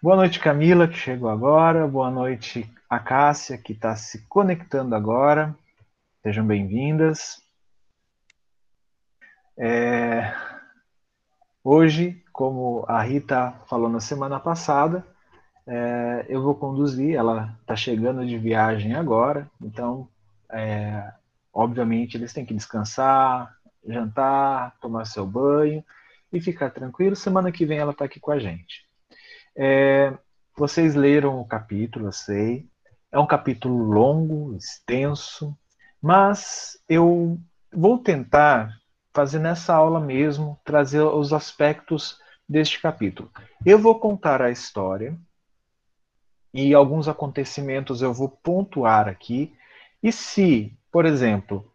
Boa noite, Camila, que chegou agora. Boa noite, a Cássia, que está se conectando agora. Sejam bem-vindas. É... Hoje, como a Rita falou na semana passada, é... eu vou conduzir. Ela está chegando de viagem agora, então, é... obviamente, eles têm que descansar, jantar, tomar seu banho e ficar tranquilo. Semana que vem ela está aqui com a gente. É, vocês leram o capítulo, eu sei. É um capítulo longo, extenso, mas eu vou tentar fazer nessa aula mesmo, trazer os aspectos deste capítulo. Eu vou contar a história e alguns acontecimentos eu vou pontuar aqui. E se, por exemplo,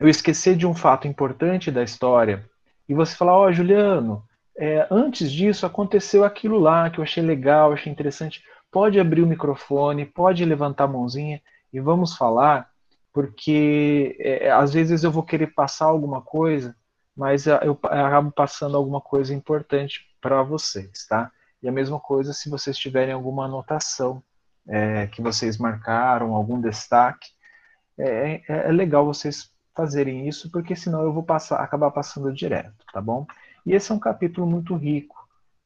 eu esquecer de um fato importante da história e você falar, ó, oh, Juliano, é, antes disso aconteceu aquilo lá que eu achei legal, achei interessante. Pode abrir o microfone, pode levantar a mãozinha e vamos falar, porque é, às vezes eu vou querer passar alguma coisa, mas eu, eu acabo passando alguma coisa importante para vocês, tá? E a mesma coisa se vocês tiverem alguma anotação é, que vocês marcaram, algum destaque, é, é, é legal vocês fazerem isso, porque senão eu vou passar, acabar passando direto, tá bom? E esse é um capítulo muito rico,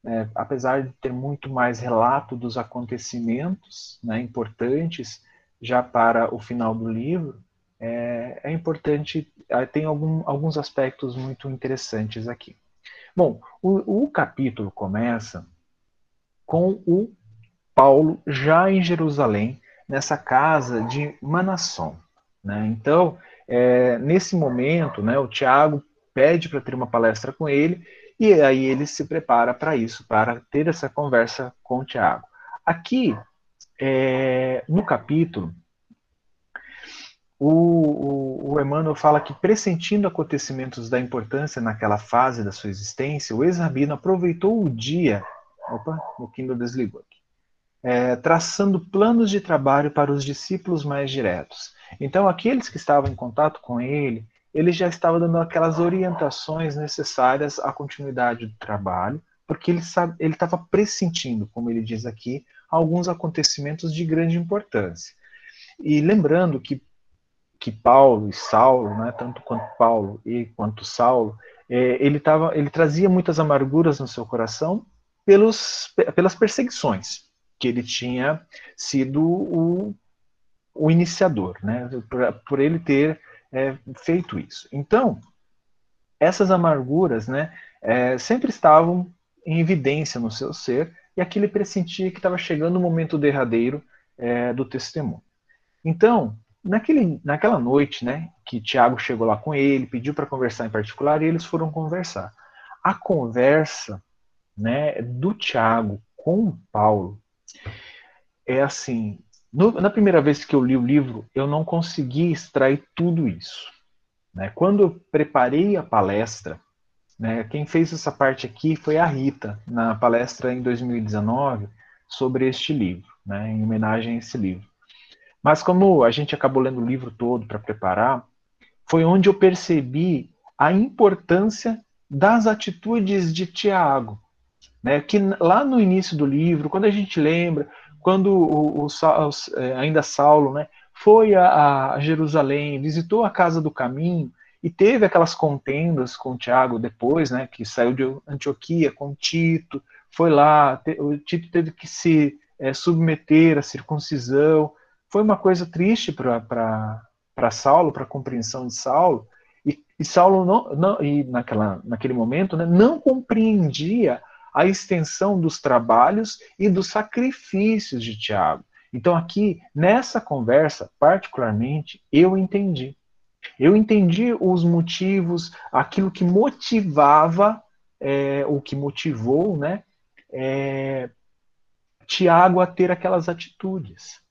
né? apesar de ter muito mais relato dos acontecimentos né, importantes já para o final do livro, é, é importante, é, tem algum, alguns aspectos muito interessantes aqui. Bom, o, o capítulo começa com o Paulo já em Jerusalém, nessa casa de Manasson. Né? Então, é, nesse momento, né, o Tiago pede para ter uma palestra com ele, e aí ele se prepara para isso, para ter essa conversa com o Tiago. Aqui, é, no capítulo, o, o, o, Emmanuel fala que, pressentindo acontecimentos da importância naquela fase da sua existência, o ex-rabino aproveitou o dia. Opa, o Kindle desligou aqui. É, traçando planos de trabalho para os discípulos mais diretos. Então, aqueles que estavam em contato com ele, ele já estava dando aquelas orientações necessárias à continuidade do trabalho, porque ele sabe, ele estava pressentindo, como ele diz aqui, alguns acontecimentos de grande importância. E lembrando que que Paulo e Saulo, né, tanto quanto Paulo e quanto Saulo, é, ele tava, ele trazia muitas amarguras no seu coração pelos, pelas perseguições que ele tinha sido o, o iniciador, né, por, por ele ter é, feito isso. Então, essas amarguras né, é, sempre estavam em evidência no seu ser, e aqui ele pressentia que estava chegando o momento derradeiro é, do testemunho. Então, naquele, naquela noite, né, que Tiago chegou lá com ele, pediu para conversar em particular, e eles foram conversar. A conversa né, do Tiago com Paulo é assim, no, na primeira vez que eu li o livro, eu não consegui extrair tudo isso. Né? Quando eu preparei a palestra, né, quem fez essa parte aqui foi a Rita, na palestra em 2019 sobre este livro, né, em homenagem a esse livro. Mas como a gente acabou lendo o livro todo para preparar, foi onde eu percebi a importância das atitudes de Tiago. Né, que lá no início do livro, quando a gente lembra, quando o, o, o, é, ainda Saulo né, foi a, a, Jerusalém, visitou a casa do caminho e teve aquelas contendas com Tiago depois, né, que saiu de Antioquia com Tito, foi lá, te, o Tito teve que se é, submeter à circuncisão. Foi uma coisa triste para Saulo, para a compreensão de Saulo. E, e Saulo não, não e naquela, naquele momento né, não compreendia a extensão dos trabalhos e dos sacrifícios de Tiago. Então, aqui, nessa conversa, particularmente, eu entendi. Eu entendi os motivos, aquilo que motivava, é, o que motivou, né, é, Tiago a ter aquelas atitudes.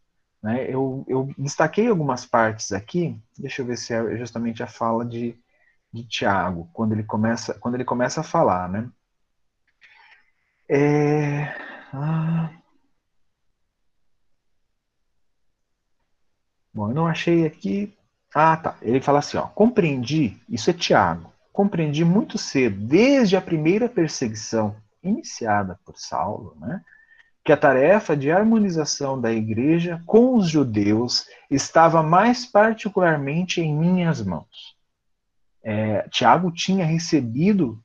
Né? Eu, eu, destaquei algumas partes aqui, deixa eu ver se é justamente a fala de, de Tiago, quando ele começa, quando ele começa a falar, né? É... Ah... Bom, eu não achei aqui. Ah, tá. Ele fala assim, ó. Compreendi, isso é Tiago. Compreendi muito cedo, desde a primeira perseguição iniciada por Saulo, né? que a tarefa de harmonização da igreja com os judeus estava mais particularmente em minhas mãos. É, Tiago tinha recebido,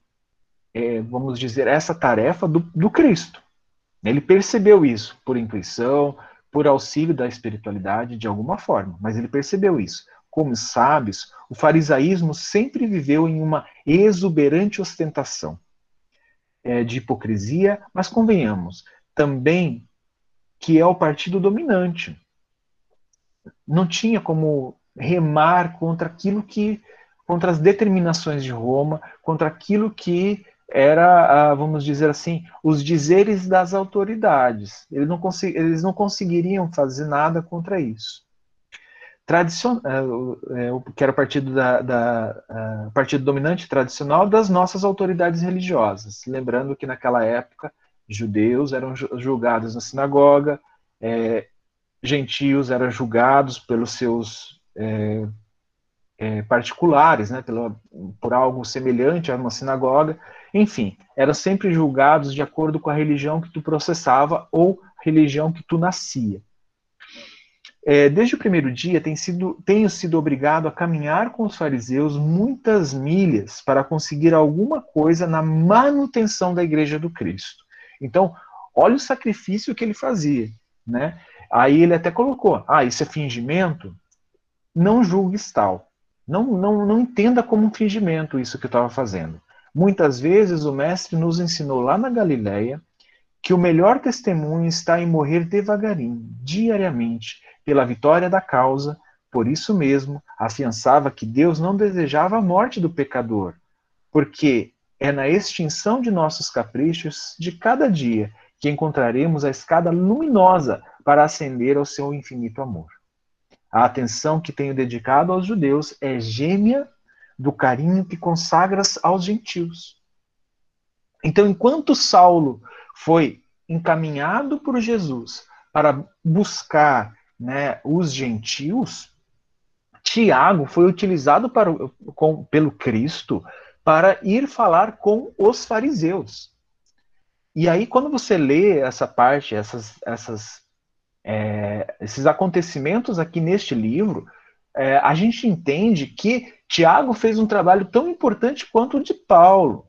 é, vamos dizer, essa tarefa do, do Cristo. Ele percebeu isso por intuição, por auxílio da espiritualidade de alguma forma, mas ele percebeu isso. Como sábios, o farisaísmo sempre viveu em uma exuberante ostentação é, de hipocrisia, mas convenhamos, também que é o partido dominante. Não tinha como remar contra aquilo que, contra as determinações de Roma, contra aquilo que era, vamos dizer assim, os dizeres das autoridades. Eles não, eles não conseguiriam fazer nada contra isso. Tradicion, é, é, que era o partido, da, da partido dominante tradicional das nossas autoridades religiosas. Lembrando que naquela época judeus eram julgados na sinagoga, é, gentios eram julgados pelos seus é, é, particulares, né, pela, por algo semelhante a uma sinagoga, enfim, eram sempre julgados de acordo com a religião que tu processava ou religião que tu nascia. É, desde o primeiro dia tenho sido, tenho sido obrigado a caminhar com os fariseus muitas milhas para conseguir alguma coisa na manutenção da igreja do Cristo. Então, olha o sacrifício que ele fazia, né? Aí ele até colocou: ah, isso é fingimento? Não julgues tal. Não, não, não entenda como um fingimento isso que eu estava fazendo. Muitas vezes o mestre nos ensinou lá na Galileia que o melhor testemunho está em morrer devagarinho, diariamente, pela vitória da causa. Por isso mesmo, afiançava que Deus não desejava a morte do pecador, porque é na extinção de nossos caprichos de cada dia que encontraremos a escada luminosa para ascender ao seu infinito amor. A atenção que tenho dedicado aos judeus é gêmea do carinho que consagras aos gentios. Então, enquanto Saulo foi encaminhado por Jesus para buscar né, os gentios, Tiago foi utilizado para, com, pelo Cristo para ir falar com os fariseus. E aí, quando você lê essa parte, essas, essas, é, esses acontecimentos aqui neste livro, é, a gente entende que Tiago fez um trabalho tão importante quanto o de Paulo.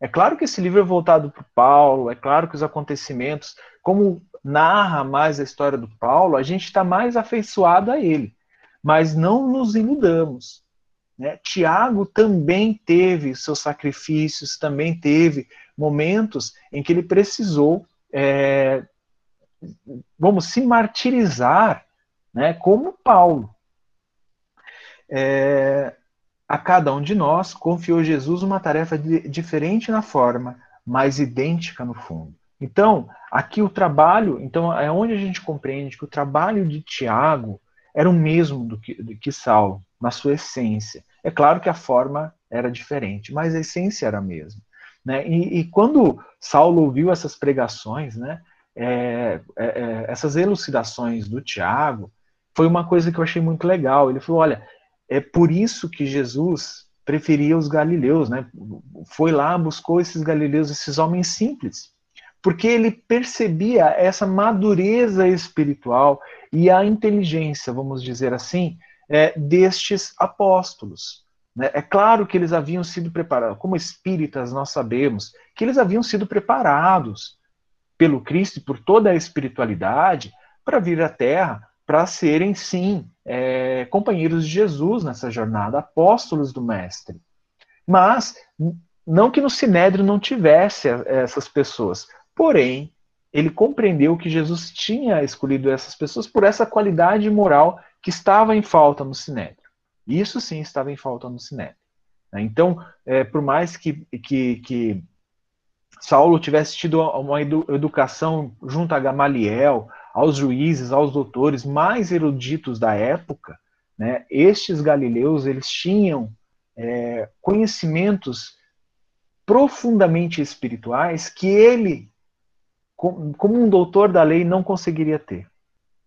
É claro que esse livro é voltado para Paulo, é claro que os acontecimentos, como narra mais a história do Paulo, a gente está mais afeiçoado a ele. Mas não nos iludamos. Né? Tiago também teve seus sacrifícios, também teve momentos em que ele precisou, é, vamos, se martirizar, né, como Paulo. É, a cada um de nós confiou Jesus uma tarefa diferente na forma, mas idêntica no fundo. Então, aqui o trabalho, então é onde a gente compreende que o trabalho de Tiago era o mesmo do que, do que Saulo, na sua essência. É claro que a forma era diferente, mas a essência era a mesma. Né? E, e quando Saulo ouviu essas pregações, né, é, é, é, essas elucidações do Tiago, foi uma coisa que eu achei muito legal. Ele falou: olha, é por isso que Jesus preferia os galileus, né? Foi lá, buscou esses galileus, esses homens simples, porque ele percebia essa madureza espiritual e a inteligência, vamos dizer assim, é, destes apóstolos. Né? É claro que eles haviam sido preparados, como espíritas nós sabemos, que eles haviam sido preparados pelo Cristo e por toda a espiritualidade para vir à Terra, para serem, sim, é, companheiros de Jesus nessa jornada, apóstolos do Mestre. Mas, não que no Sinédrio não tivesse essas pessoas, porém, ele compreendeu que Jesus tinha escolhido essas pessoas por essa qualidade moral que estava em falta no Sinédrio. Isso sim estava em falta no Sinédrio. Né? Então, é, por mais que, que, que, Saulo tivesse tido uma educação junto a Gamaliel, aos juízes, aos doutores mais eruditos da época, né, estes galileus eles tinham é, conhecimentos profundamente espirituais que ele, como um doutor da lei, não conseguiria ter.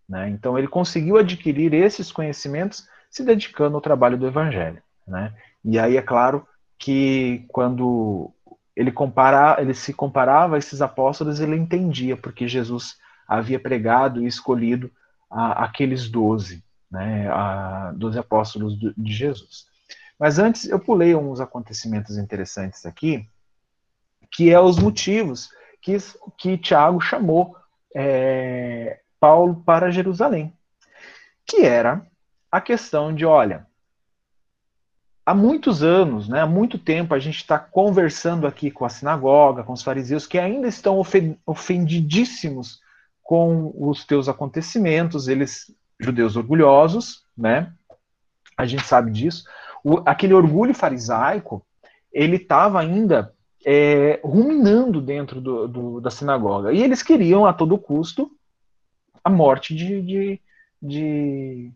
Né? Então, ele conseguiu adquirir esses conhecimentos se dedicando ao trabalho do Evangelho. Né? E aí é claro que quando ele, compara, ele se comparava a esses apóstolos, ele entendia porque Jesus havia pregado e escolhido a, aqueles doze, né, a, doze apóstolos de Jesus. Mas antes eu pulei uns acontecimentos interessantes aqui, que é os motivos que, que Tiago chamou é, Paulo para Jerusalém, que era a questão de, olha, há muitos anos, né, há muito tempo, a gente está conversando aqui com a sinagoga, com os fariseus, que ainda estão ofendidíssimos com os teus acontecimentos, eles, judeus orgulhosos, né, a gente sabe disso, o, aquele orgulho farisaico, ele estava ainda é, ruminando dentro do, do, da sinagoga, e eles queriam, a todo custo, a morte de, de, de,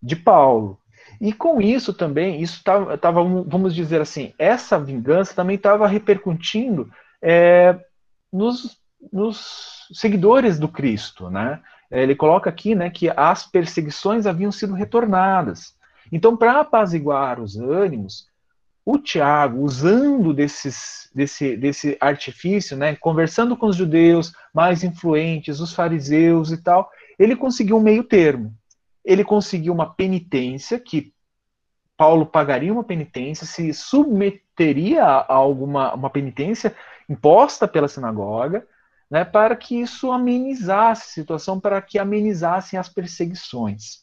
de Paulo. E com isso também, isso estava, vamos dizer assim, essa vingança também estava repercutindo é, nos, nos, seguidores do Cristo, né? Ele coloca aqui, né, que as perseguições haviam sido retornadas. Então, para apaziguar os ânimos, o Tiago, usando desses, desse, desse artifício, né, conversando com os judeus mais influentes, os fariseus e tal, ele conseguiu um meio termo ele conseguiu uma penitência, que Paulo pagaria uma penitência, se submeteria a alguma uma penitência imposta pela sinagoga, né, para que isso amenizasse a situação, para que amenizassem as perseguições.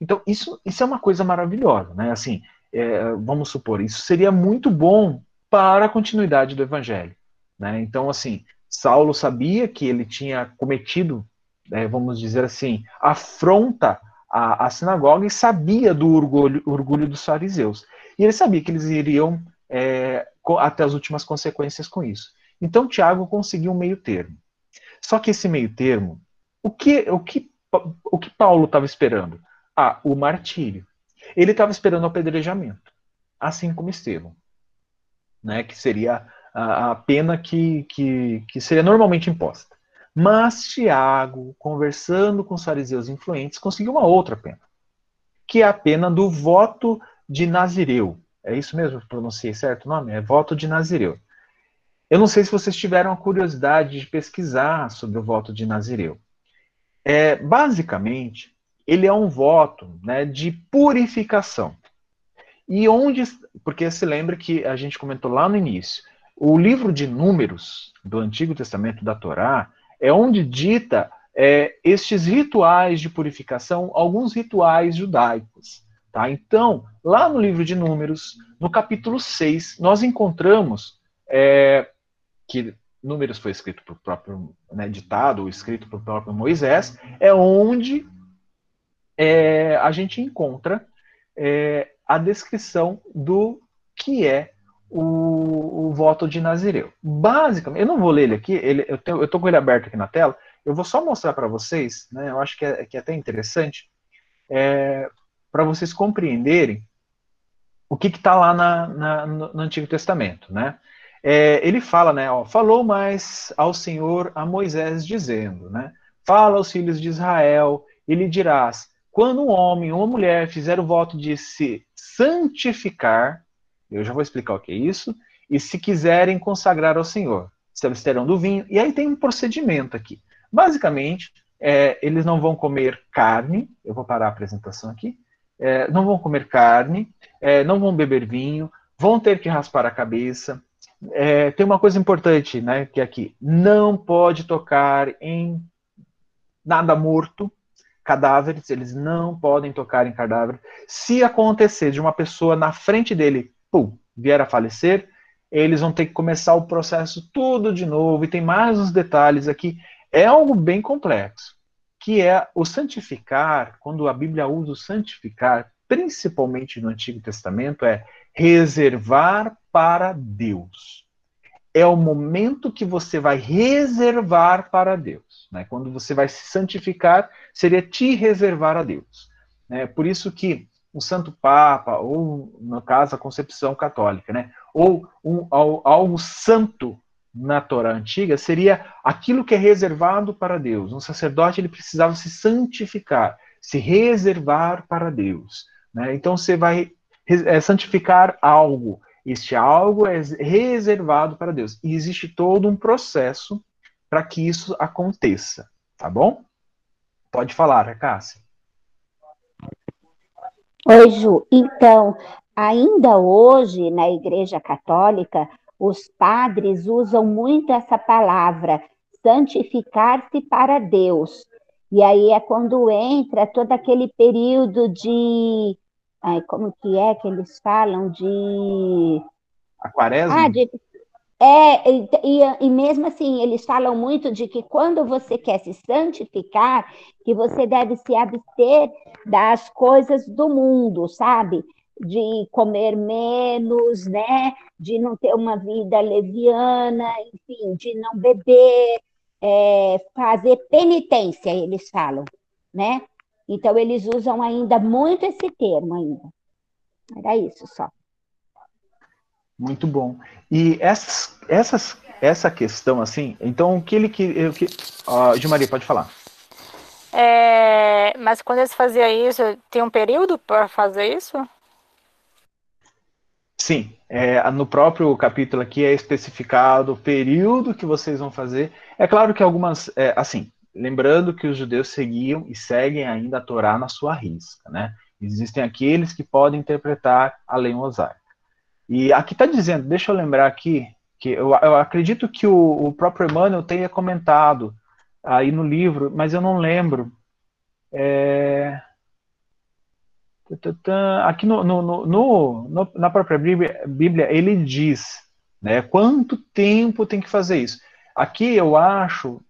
Então, isso, isso é uma coisa maravilhosa, né? Assim, é, vamos supor, isso seria muito bom para a continuidade do evangelho, né? Então, assim, Saulo sabia que ele tinha cometido, é, vamos dizer assim, afronta a sinagoga e sabia do orgulho, orgulho dos fariseus. E ele sabia que eles iriam é, até as últimas consequências com isso. Então Tiago conseguiu um meio termo. Só que esse meio termo, o que, o que, o que Paulo estava esperando? Ah, o martírio. Ele estava esperando o apedrejamento, assim como Estevão, né, que seria a, a pena que, que, que seria normalmente imposta. Mas Tiago, conversando com os fariseus influentes, conseguiu uma outra pena, que é a pena do voto de Nazireu. É isso mesmo que pronunciei certo o nome? É voto de Nazireu. Eu não sei se vocês tiveram a curiosidade de pesquisar sobre o voto de Nazireu. É, basicamente, ele é um voto né, de purificação. E onde. Porque se lembra que a gente comentou lá no início, o livro de Números do Antigo Testamento da Torá é onde dita é, estes rituais de purificação, alguns rituais judaicos. Tá? Então, lá no livro de Números, no capítulo 6, nós encontramos é, que Números foi escrito por próprio, né, ditado ou escrito por próprio Moisés, é onde é, a gente encontra é, a descrição do que é o, o, voto de Nazireu. Basicamente, eu não vou ler ele aqui, ele, eu, estou com ele aberto aqui na tela, eu vou só mostrar para vocês, né, eu acho que é, que é até interessante, é, para vocês compreenderem o que está lá na, na, no, Antigo Testamento. Né? É, ele fala, né, ó, falou mais ao Senhor a Moisés, dizendo, né, fala aos filhos de Israel, e lhe dirás, quando um homem ou uma mulher fizer o voto de se santificar, eu já vou explicar o que é isso. E se quiserem consagrar ao Senhor, se absterão do vinho. E aí tem um procedimento aqui. Basicamente, é, eles não vão comer carne. Eu vou parar a apresentação aqui. É, não vão comer carne, é, não vão beber vinho, vão ter que raspar a cabeça. É, tem uma coisa importante, né, que é aqui não pode tocar em nada morto, cadáveres, eles não podem tocar em cadáver. Se acontecer de uma pessoa na frente dele pum, vier a falecer, eles vão ter que começar o processo tudo de novo, e tem mais uns detalhes aqui. É algo bem complexo, que é o santificar, quando a Bíblia usa o santificar, principalmente no Antigo Testamento, é reservar para Deus. É o momento que você vai reservar para Deus. Né? Quando você vai se santificar, seria te reservar a Deus. Né? Por isso que um santo papa, ou, no caso, a concepção católica, né? ou um, algo santo na Torá antiga, seria aquilo que é reservado para Deus. Um sacerdote ele precisava se santificar, se reservar para Deus. Né? Então você vai é, santificar algo, Este algo é reservado para Deus. E existe todo um processo para que isso aconteça, tá bom? Pode falar, Cássia. Oi, Ju. Então, ainda hoje na Igreja Católica, os padres usam muito essa palavra, santificar-se para Deus. E aí é quando entra todo aquele período de. Ai, como que é que eles falam? De. A quaresma? Ah, de, é, e, e, e, mesmo assim, eles falam muito de que quando você quer se santificar, que você deve se abster das coisas do mundo, sabe? De comer menos, né? De não ter uma vida leviana, enfim, de não beber, é, fazer penitência, eles falam, né? Então, eles usam ainda muito esse termo ainda. Era isso só. Muito bom. E essas, essas, essa questão, assim, então o que ele que. O que uh, Gilmaria, pode falar. É, mas quando eles faziam isso, tem um período para fazer isso? Sim, é, no próprio capítulo aqui é especificado o período que vocês vão fazer. É claro que algumas, é, assim, lembrando que os judeus seguiam e seguem ainda a Torá na sua risca, né? Existem aqueles que podem interpretar a lei mosaica. E aqui está dizendo, deixa eu lembrar aqui, que eu, eu acredito que o, o, próprio Emmanuel tenha comentado aí no livro, mas eu não lembro. É, Aqui no, no, no, na própria Bíblia, Bíblia, ele diz né, quanto tempo tem que fazer isso. Aqui eu acho,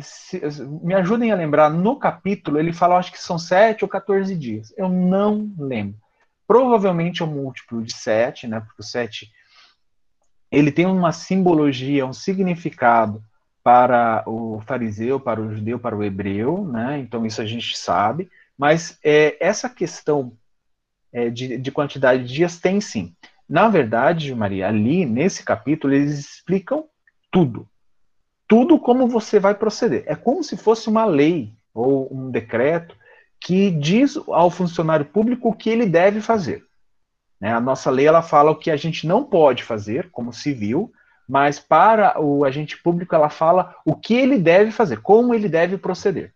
se, me ajudem a lembrar, no capítulo ele fala, acho que são 7 ou 14 dias. Eu não lembro. Provavelmente é um múltiplo de 7, né, porque o 7 ele tem uma simbologia, um significado para o fariseu, para o judeu, para o hebreu, né? Então isso a gente sabe. Mas é, essa questão é, de, de quantidade de dias tem sim. Na verdade, Maria, ali nesse capítulo eles explicam tudo. Tudo como você vai proceder. É como se fosse uma lei ou um decreto que diz ao funcionário público o que ele deve fazer. Né? A nossa lei ela fala o que a gente não pode fazer como civil, mas para o agente público ela fala o que ele deve fazer, como ele deve proceder.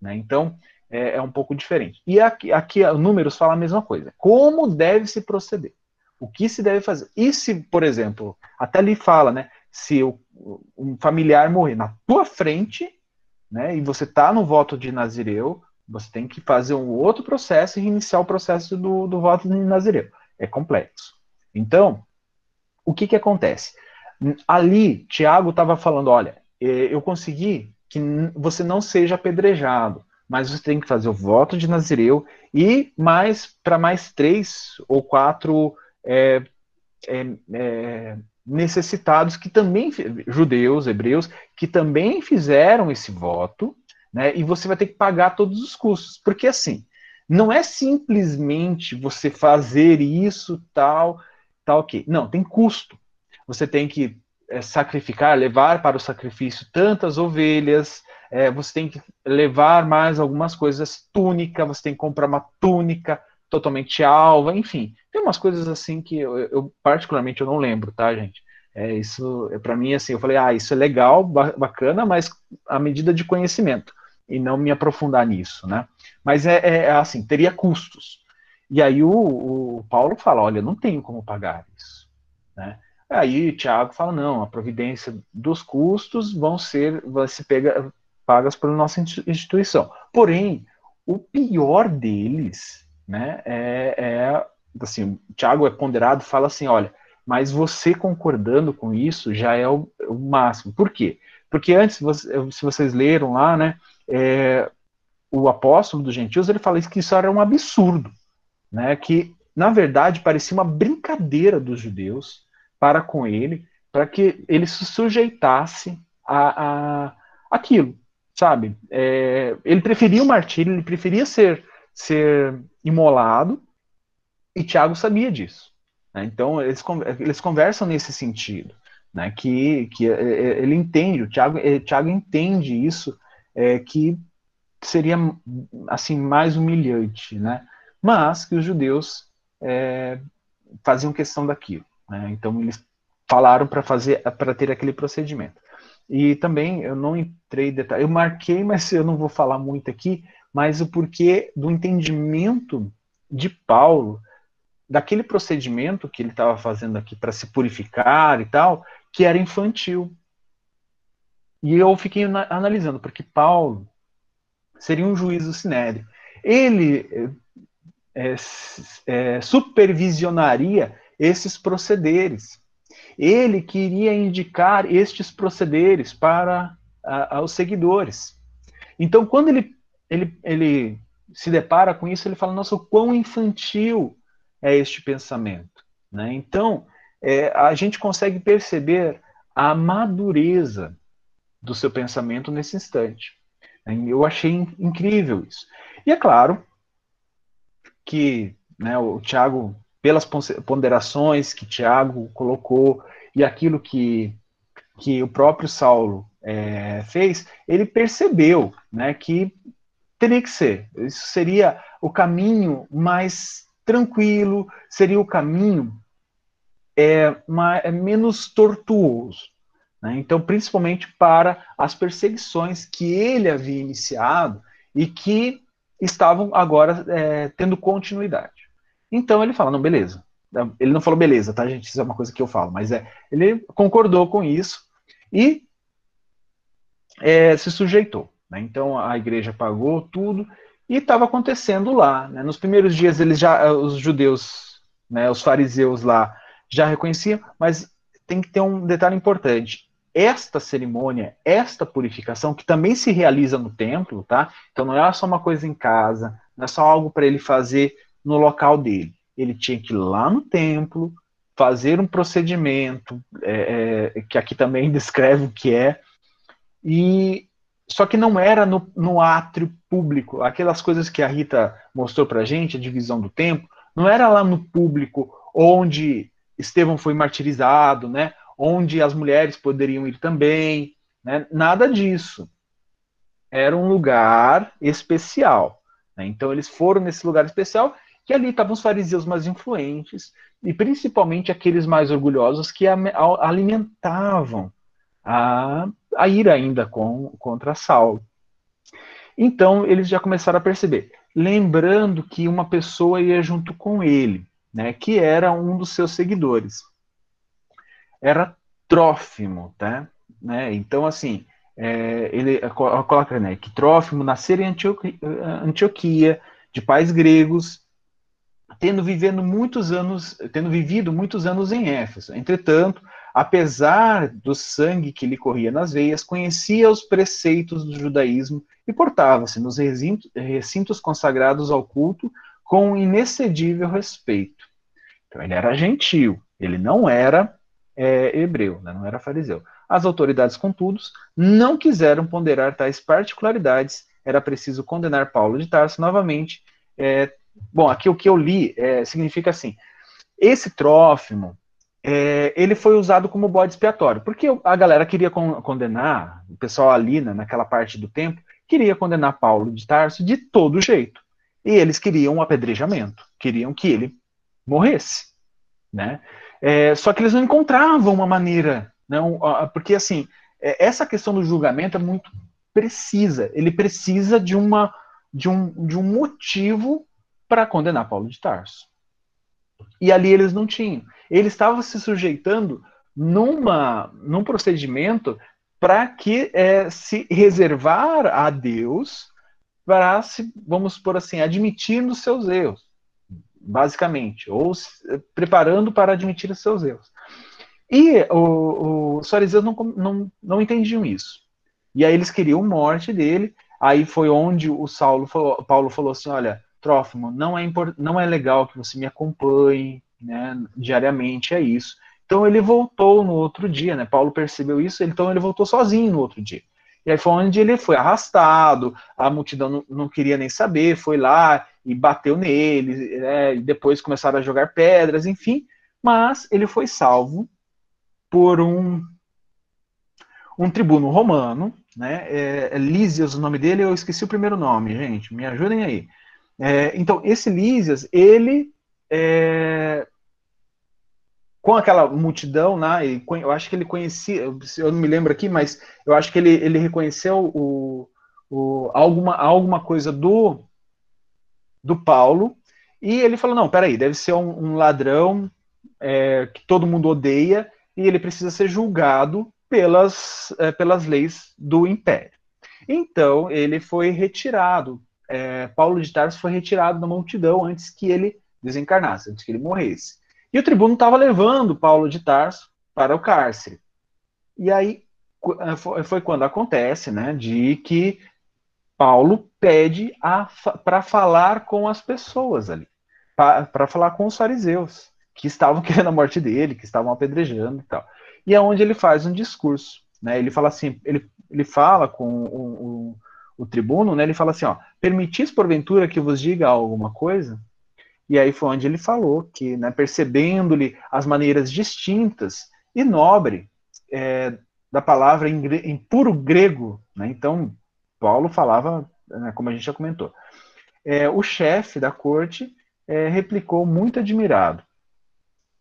Né? Então, é, é um pouco diferente. E aqui, aqui números fala a mesma coisa. Como deve se proceder? O que se deve fazer? E se, por exemplo, até ali fala, né? Se o, um familiar morrer na tua frente, né? E você está no voto de Nazireu, você tem que fazer um outro processo e iniciar o processo do, do voto de Nazireu. É complexo. Então, o que que acontece? Ali, Tiago estava falando, olha, eh, eu consegui que você não seja apedrejado, mas você tem que fazer o voto de Nazireu e mais para mais três ou quatro é, é, é, necessitados que também judeus, hebreus, que também fizeram esse voto, né? E você vai ter que pagar todos os custos, porque assim não é simplesmente você fazer isso tal, tal ok. Não, tem custo. Você tem que é, sacrificar, levar para o sacrifício tantas ovelhas, é, você tem que levar mais algumas coisas, túnica, você tem que comprar uma túnica totalmente alva, enfim, tem umas coisas assim que eu, eu particularmente eu não lembro, tá, gente? É, isso, é, para mim, assim, eu falei, ah, isso é legal, bacana, mas a medida de conhecimento, e não me aprofundar nisso, né? Mas é, é, é assim, teria custos. E aí o, o Paulo fala, olha, não tenho como pagar isso, né? Aí Tiago fala, não, a providência dos custos vão ser, vai se pega, pagas pela nossa instituição. Porém, o pior deles, né, é, é assim, o Tiago é ponderado, fala assim, olha, mas você concordando com isso já é o, o máximo. Por quê? Porque antes, se vocês leram lá, né, é, o apóstolo dos gentios, ele fala que isso era um absurdo, né, que na verdade parecia uma brincadeira dos judeus para com ele, para que ele se sujeitasse a, a aquilo sabe? É, ele preferia o martírio, ele preferia ser, ser imolado, e Tiago sabia disso. Né? Então, eles, eles conversam nesse sentido, né? que, que é, é, ele entende, o Tiago, é, Tiago entende isso, é, que seria assim mais humilhante, né? mas que os judeus é, faziam questão daquilo. Né? Então eles falaram para fazer, para ter aquele procedimento. E também eu não entrei em detalhe, eu marquei, mas eu não vou falar muito aqui, mas o porquê do entendimento de Paulo daquele procedimento que ele estava fazendo aqui para se purificar e tal, que era infantil. E eu fiquei analisando, porque Paulo seria um juízo sinédrio. Ele é, é, supervisionaria esses procederes. Ele queria indicar estes procederes para a, os seguidores. Então, quando ele, ele, ele se depara com isso, ele fala: Nossa, o quão infantil é este pensamento. Né? Então, é, a gente consegue perceber a madureza do seu pensamento nesse instante. Eu achei incrível isso. E é claro que né, o Tiago, pelas ponderações que Tiago colocou e aquilo que, que o próprio Saulo é, fez, ele percebeu né, que teria que ser. Isso seria o caminho mais tranquilo, seria o caminho é, mais, é menos tortuoso. Né? Então, principalmente para as perseguições que ele havia iniciado e que estavam agora é, tendo continuidade. Então ele fala, não, beleza. Ele não falou beleza, tá, gente? Isso é uma coisa que eu falo, mas é, ele concordou com isso e é, se sujeitou. Né? Então a igreja pagou tudo e estava acontecendo lá. Né? Nos primeiros dias eles já, os judeus, né, os fariseus lá já reconheciam, mas tem que ter um detalhe importante. Esta cerimônia, esta purificação, que também se realiza no templo, tá? Então não é só uma coisa em casa, não é só algo para ele fazer no local dele. Ele tinha que ir lá no templo, fazer um procedimento, é, é, que aqui também descreve o que é, e só que não era no, no átrio público. Aquelas coisas que a Rita mostrou para gente, a divisão do tempo, não era lá no público onde Estevão foi martirizado, né? Onde as mulheres poderiam ir também, né? Nada disso. Era um lugar especial. Né? Então eles foram nesse lugar especial que ali estavam os fariseus mais influentes e principalmente aqueles mais orgulhosos que alimentavam a, a ira ainda com, contra Saulo. Então eles já começaram a perceber, lembrando que uma pessoa ia junto com ele né, que era um dos seus seguidores. Era Trófimo, tá? Né? Então, assim, é, ele coloca né, que Trófimo nasceu em Antioquia, Antioquia, de pais gregos, tendo vivendo muitos anos, tendo vivido muitos anos em Éfeso. Entretanto, apesar do sangue que lhe corria nas veias, conhecia os preceitos do judaísmo e portava-se nos recintos consagrados ao culto com inexcedível respeito. Então ele era gentil, ele não era é, hebreu, né, não era fariseu. As autoridades, contudo, não quiseram ponderar tais particularidades, era preciso condenar Paulo de Tarso novamente. É, bom, aqui o que eu li é, significa assim: esse Trófimo, é, ele foi usado como bode expiatório, porque a galera queria condenar, o pessoal ali, né, naquela parte do tempo, queria condenar Paulo de Tarso de todo jeito. E eles queriam um apedrejamento, queriam que ele morresse, né? É, só que eles não encontravam uma maneira, não, porque assim, é, essa questão do julgamento é muito precisa. Ele precisa de uma de um, de um motivo para condenar Paulo de Tarso. E ali eles não tinham. Ele estava se sujeitando numa, num procedimento para que é, se reservar a Deus para se, vamos por assim, admitir nos seus erros, basicamente, ou se, preparando para admitir os seus erros. E o, os fariseus não, não, não entendiam isso. E aí eles queriam morte dele. Aí foi onde o Saulo falou, Paulo falou assim: olha, Trófimo, não é, não é legal que você me acompanhe né, diariamente, é isso. Então ele voltou no outro dia, né? Paulo percebeu isso, então ele voltou sozinho no outro dia. E aí foi onde ele foi arrastado, a multidão não, não queria nem saber, foi lá e bateu nele, né, e depois começaram a jogar pedras, enfim, mas ele foi salvo por um, um tribuno romano, né, é, é Lísias o nome dele, eu esqueci o primeiro nome, gente, me ajudem aí. É, então, esse Lísias, ele é, com aquela multidão, né, eu acho que ele conhecia, eu não me lembro aqui, mas eu acho que ele, ele reconheceu o, o, alguma, alguma coisa do, do Paulo, e ele falou, não, peraí, deve ser um, um ladrão é, que todo mundo odeia, e ele precisa ser julgado pelas, é, pelas leis do império. Então, ele foi retirado, é, Paulo de Tarso foi retirado da multidão antes que ele desencarnasse, antes que ele morresse. E o tribuno estava levando Paulo de Tarso para o cárcere. E aí é, foi quando acontece, né, de que Paulo pede para falar com as pessoas ali, para falar com os fariseus, que estavam querendo a morte dele, que estavam apedrejando e tal. E é onde ele faz um discurso, né? Ele fala assim, ele, ele fala com o, o, o tribuno, né? Ele fala assim, ó, permitis porventura que vos diga alguma coisa? E aí foi onde ele falou que, né, percebendo-lhe as maneiras distintas e nobre é, da palavra em, em, puro grego, né, então Paulo falava, né, como a gente já comentou, é, o chefe da corte é, replicou muito admirado: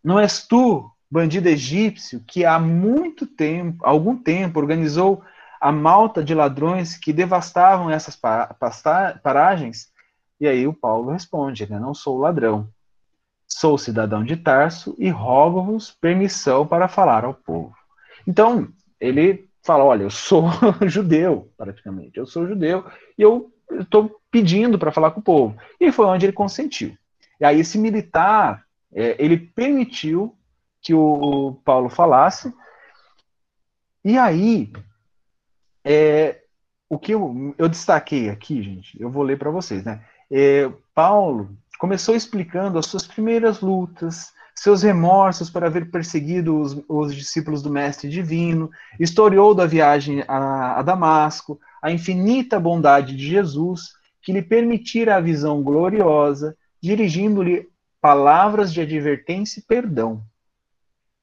Não és tu, bandido egípcio, que há muito tempo, algum tempo, organizou a malta de ladrões que devastavam essas paragens e aí o Paulo responde, né? Não sou ladrão, sou cidadão de Tarso e rogo-vos permissão para falar ao povo. Então, ele fala, olha, eu sou judeu, praticamente, eu sou judeu, e eu estou pedindo para falar com o povo. E foi onde ele consentiu. E aí esse militar, é, ele permitiu que o Paulo falasse, e aí, é, o que eu, eu destaquei aqui, gente, eu vou ler para vocês, né? é, Paulo começou explicando as suas primeiras lutas, seus remorsos por haver perseguido os, os discípulos do Mestre Divino, historiou da viagem a, a Damasco, a infinita bondade de Jesus, que lhe permitira a visão gloriosa, dirigindo-lhe palavras de advertência e perdão.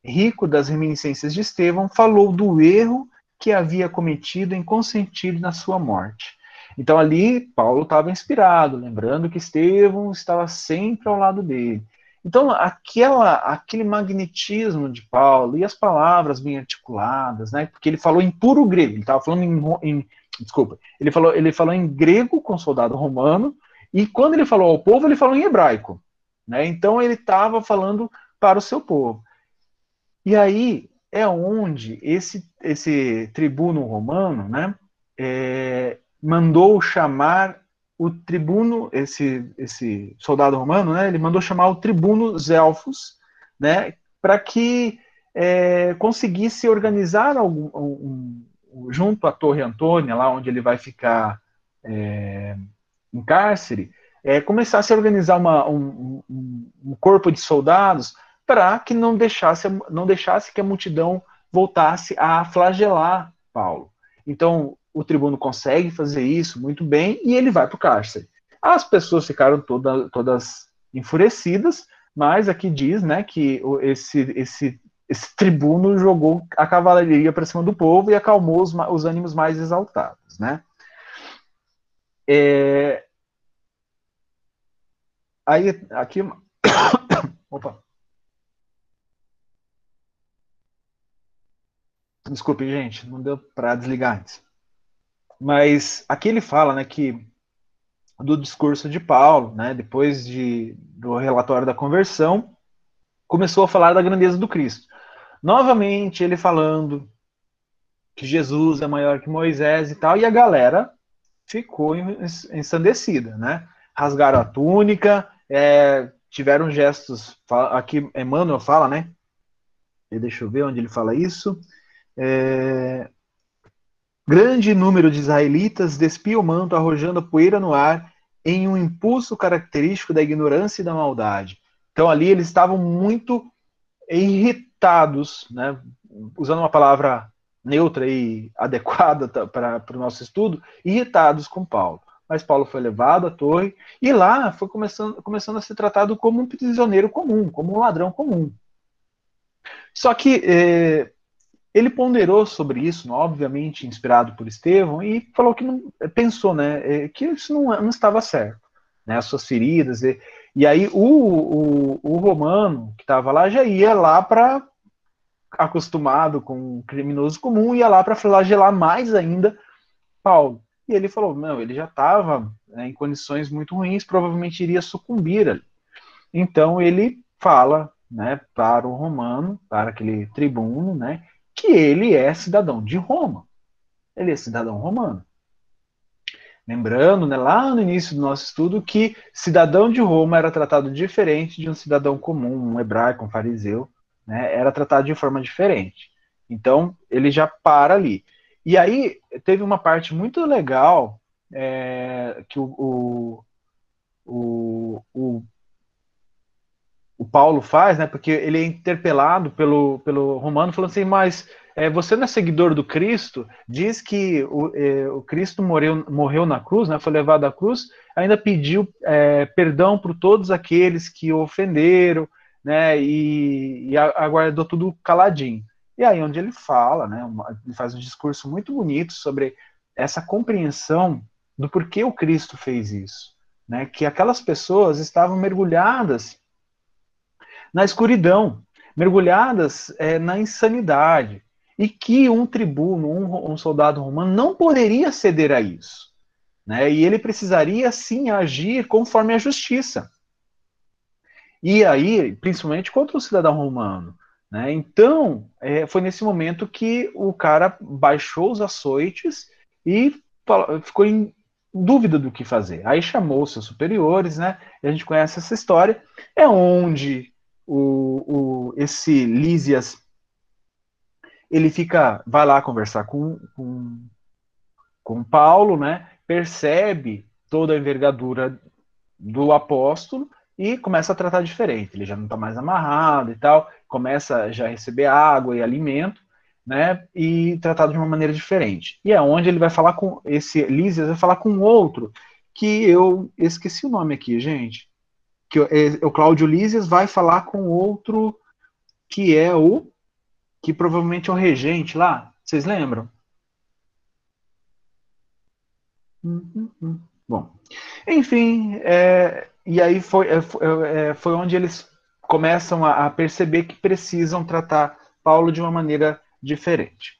Rico das reminiscências de Estevão, falou do erro que havia cometido em consentir na sua morte então ali Paulo estava inspirado, lembrando que Estevão estava sempre ao lado dele. Então aquela, aquele magnetismo de Paulo e as palavras bem articuladas, né? Porque ele falou em puro grego, ele estava falando em, em, desculpa, ele falou ele falou em grego com soldado romano e quando ele falou ao povo ele falou em hebraico, né? Então ele estava falando para o seu povo. E aí é onde esse esse tribuno romano, né? É, mandou chamar o tribuno, esse, esse soldado romano, né, ele mandou chamar o tribuno Zelfos, né, para que é, conseguisse organizar algum, um, um, junto à Torre Antônia, lá onde ele vai ficar é, em cárcere, é, começasse a organizar uma, um, um, corpo de soldados para que não deixasse, não deixasse que a multidão voltasse a flagelar Paulo. Então, o tribuno consegue fazer isso muito bem e ele vai para o cárcere. As pessoas ficaram toda, todas enfurecidas, mas aqui diz né, que esse, esse, esse tribuno jogou a cavalaria para cima do povo e acalmou os, os ânimos mais exaltados. Né? É... Aí, aqui. Opa. Desculpe, gente, não deu para desligar antes. Mas aqui ele fala né, que do discurso de Paulo, né, depois de, do relatório da conversão, começou a falar da grandeza do Cristo. Novamente ele falando que Jesus é maior que Moisés e tal, e a galera ficou ensandecida, né? Rasgaram a túnica, é, tiveram gestos. Aqui Emmanuel fala, né? Deixa eu ver onde ele fala isso. É, Grande número de israelitas despia o manto, arrojando a poeira no ar, em um impulso característico da ignorância e da maldade. Então ali eles estavam muito irritados, né? usando uma palavra neutra e adequada para o nosso estudo, irritados com Paulo. Mas Paulo foi levado à torre e lá foi começando, começando a ser tratado como um prisioneiro comum, como um ladrão comum. Só que eh, ele ponderou sobre isso, obviamente inspirado por Estevão, e falou que não, pensou, né, é, que isso não, não estava certo, né, as suas feridas, e, E aí o, o, o romano que estava lá já ia lá para acostumado com criminoso comum, ia lá para flagelar mais ainda Paulo. E ele falou: não, ele já estava né, em condições muito ruins, provavelmente iria sucumbir ali. Então ele fala né, para o romano, para aquele tribuno, né, que ele é cidadão de Roma. Ele é cidadão romano. Lembrando, né, lá no início do nosso estudo, que cidadão de Roma era tratado diferente de um cidadão comum, um hebraico, um fariseu, né, era tratado de forma diferente. Então, ele já para ali. E aí, teve uma parte muito legal é, que o, o, o, o, Paulo faz, né, porque ele é interpelado pelo, pelo Romano, falando assim, mas é, você não é seguidor do Cristo, diz que o, é, o Cristo morreu, morreu na cruz, né, foi levado à cruz, ainda pediu é, perdão por todos aqueles que o ofenderam, né, e, e aguardou tudo caladinho. E aí onde ele fala, né, ele faz um discurso muito bonito sobre essa compreensão do porquê o Cristo fez isso, né, que aquelas pessoas estavam mergulhadas na escuridão, mergulhadas é, na insanidade, e que um tribuno, um, um soldado romano, não poderia ceder a isso. Né? E ele precisaria sim agir conforme a justiça. E aí, principalmente contra o cidadão romano. Né? Então, é, foi nesse momento que o cara baixou os açoites e ficou em dúvida do que fazer. Aí chamou seus superiores, né? E a gente conhece essa história. É onde o, o, esse Lísias ele fica, vai lá conversar com, com, com Paulo, né? Percebe toda a envergadura do apóstolo e começa a tratar diferente. Ele já não está mais amarrado e tal, começa já a receber água e alimento, né? E tratado de uma maneira diferente. E é onde ele vai falar com esse Lísias vai falar com outro que eu esqueci o nome aqui, gente. Que é, o Cláudio Lísias vai falar com outro que é o que provavelmente é o regente lá. Vocês lembram? Hum, hum, hum. Bom, enfim, é, e aí foi, é, é, foi onde eles começam a, a perceber que precisam tratar Paulo de uma maneira diferente.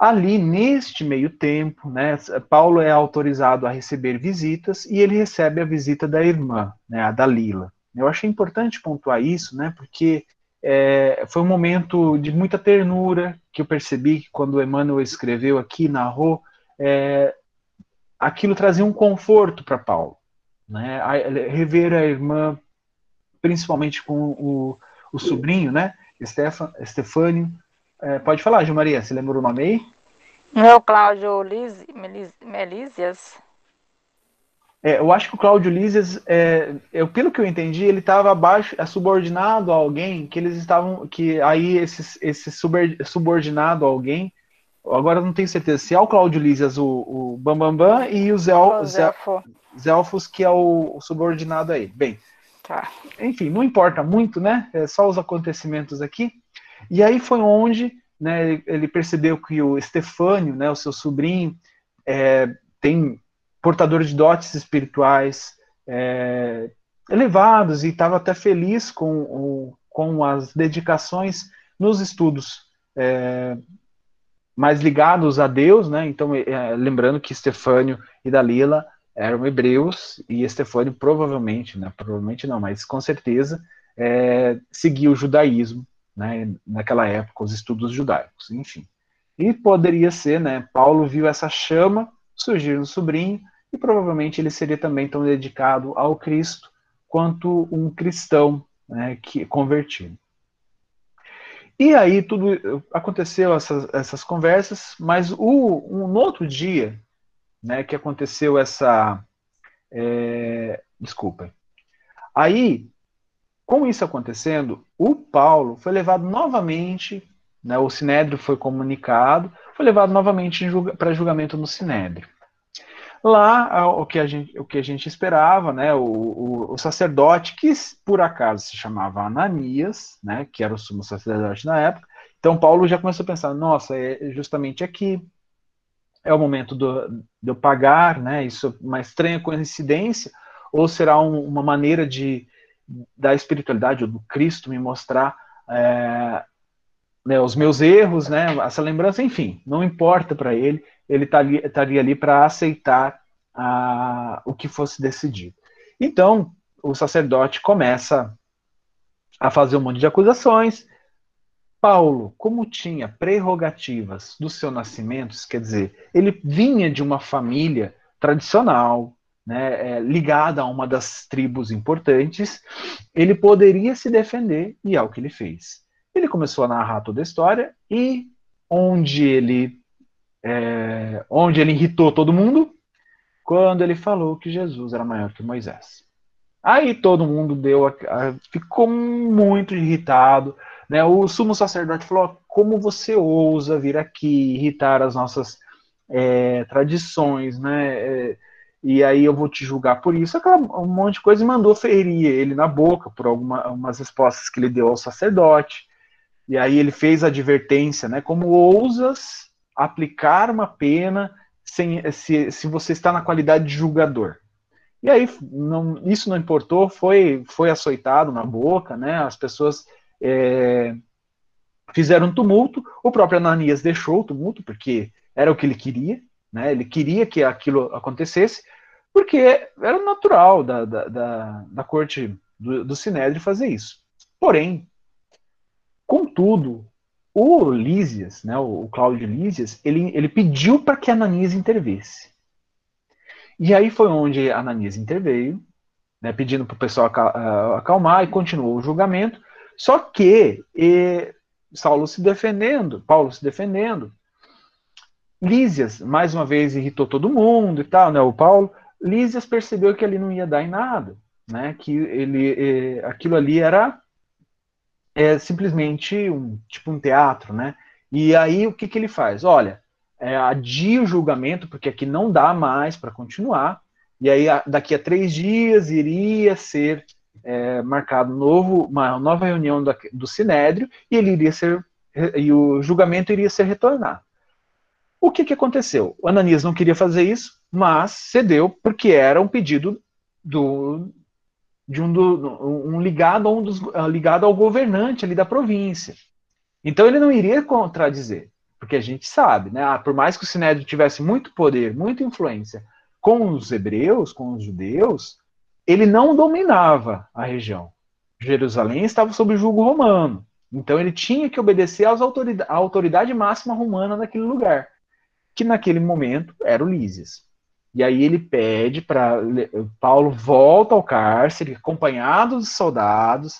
Ali, neste meio tempo, né, Paulo é autorizado a receber visitas e ele recebe a visita da irmã, né, a Dalila. Eu achei importante pontuar isso, né, porque é, foi um momento de muita ternura que eu percebi que quando Emmanuel escreveu aqui, narrou, é, aquilo trazia um conforto para Paulo. Né? A, rever a irmã, principalmente com o, o sobrinho, né? Estefânio. É, pode falar, Gil Maria, você lembra o nome aí? Meu Cláudio Liz, Melísias. É, eu acho que o Cláudio Lízias, é, eu, pelo que eu entendi, ele estava abaixo, é subordinado a alguém, que eles estavam, que aí esse, esse subordinado a alguém, agora eu não tenho certeza se é o Cláudio Lízias o, o Bambambam Bam Bam, e o Zel, Zelfo. Zelfos, que é o, o, subordinado a ele. Bem, tá. enfim, não importa muito, né? É só os acontecimentos aqui. E aí foi onde né, ele percebeu que o Estefânio, né, o seu sobrinho, é, tem portador de dotes espirituais é, elevados e estava até feliz com, o, com as dedicações nos estudos é, mais ligados a Deus, né? Então, é, lembrando que Estefânio e Dalila eram hebreus e Estefânio provavelmente, né? Provavelmente não, mas com certeza é, seguia o judaísmo, né? Naquela época, os estudos judaicos, enfim. E poderia ser, né? Paulo viu essa chama surgir no sobrinho e provavelmente ele seria também tão dedicado ao Cristo quanto um cristão né, que convertido. E aí tudo aconteceu essas, essas conversas, mas o, um, no outro dia, né, que aconteceu essa, é, desculpa. Aí, com isso acontecendo, o Paulo foi levado novamente, né, o Sinédrio foi comunicado, foi levado novamente julga, para julgamento no Sinédrio. Lá, o que a gente, o que a gente esperava, né, o, o, o, sacerdote, que por acaso se chamava Ananias, né, que era o sumo sacerdote na época, então Paulo já começou a pensar, nossa, é justamente aqui, é o momento do, de eu pagar, né, isso é uma estranha coincidência, ou será um, uma maneira de da espiritualidade ou do Cristo me mostrar é, né, os meus erros, né, essa lembrança, enfim, não importa para ele, ele estaria, estaria ali para aceitar a, o que fosse decidido. Então, o sacerdote começa a fazer um monte de acusações. Paulo, como tinha prerrogativas do seu nascimento, quer dizer, ele vinha de uma família tradicional, né, é, ligada a uma das tribos importantes, ele poderia se defender e é o que ele fez. Ele começou a narrar toda a história e onde ele é, onde ele irritou todo mundo, quando ele falou que Jesus era maior que Moisés. Aí todo mundo deu, a, a, ficou muito irritado. Né? O sumo sacerdote falou: como você ousa vir aqui irritar as nossas é, tradições, né? E aí eu vou te julgar por isso. Aquela, um monte de coisa e mandou ferir ele na boca por algumas respostas que ele deu ao sacerdote. E aí ele fez a advertência, né? Como ousas aplicar uma pena sem, se, se você está na qualidade de julgador. E aí não, isso não importou, foi, foi açoitado na boca, né? As pessoas é, fizeram um tumulto, o próprio Ananias deixou o tumulto, porque era o que ele queria, né? Ele queria que aquilo acontecesse, porque era natural da, da, da, da corte do, do Sinédrio fazer isso. Porém, contudo, o Lísias, né, o, Cláudio Lísias, ele, ele pediu para que Ananias intervisse. E aí foi onde Ananias interveio, né, pedindo para o pessoal acalmar e continuou o julgamento. Só que e, Saulo se defendendo, Paulo se defendendo, Lísias mais uma vez irritou todo mundo e tal, né, o Paulo. Lísias percebeu que ali não ia dar em nada, né, que ele, aquilo ali era é simplesmente um tipo um teatro, né? E aí o que, que ele faz? Olha, é, adia o julgamento, porque aqui não dá mais para continuar, e aí daqui a três dias iria ser é, marcado novo, uma nova reunião da, do Sinédrio, e ele iria ser, e o julgamento iria ser retornado. O que, que aconteceu? O Ananias não queria fazer isso, mas cedeu porque era um pedido do, de um, do, um ligado, a um dos, ligado ao governante ali da província. Então ele não iria contradizer, porque a gente sabe, né? Ah, por mais que o Sinédrio tivesse muito poder, muita influência com os hebreus, com os judeus, ele não dominava a região. Jerusalém estava sob o jugo romano. Então ele tinha que obedecer às autoridade, à autoridade máxima romana naquele lugar, que naquele momento era o Lísias. E aí ele pede para Paulo volta ao cárcere, acompanhado dos soldados.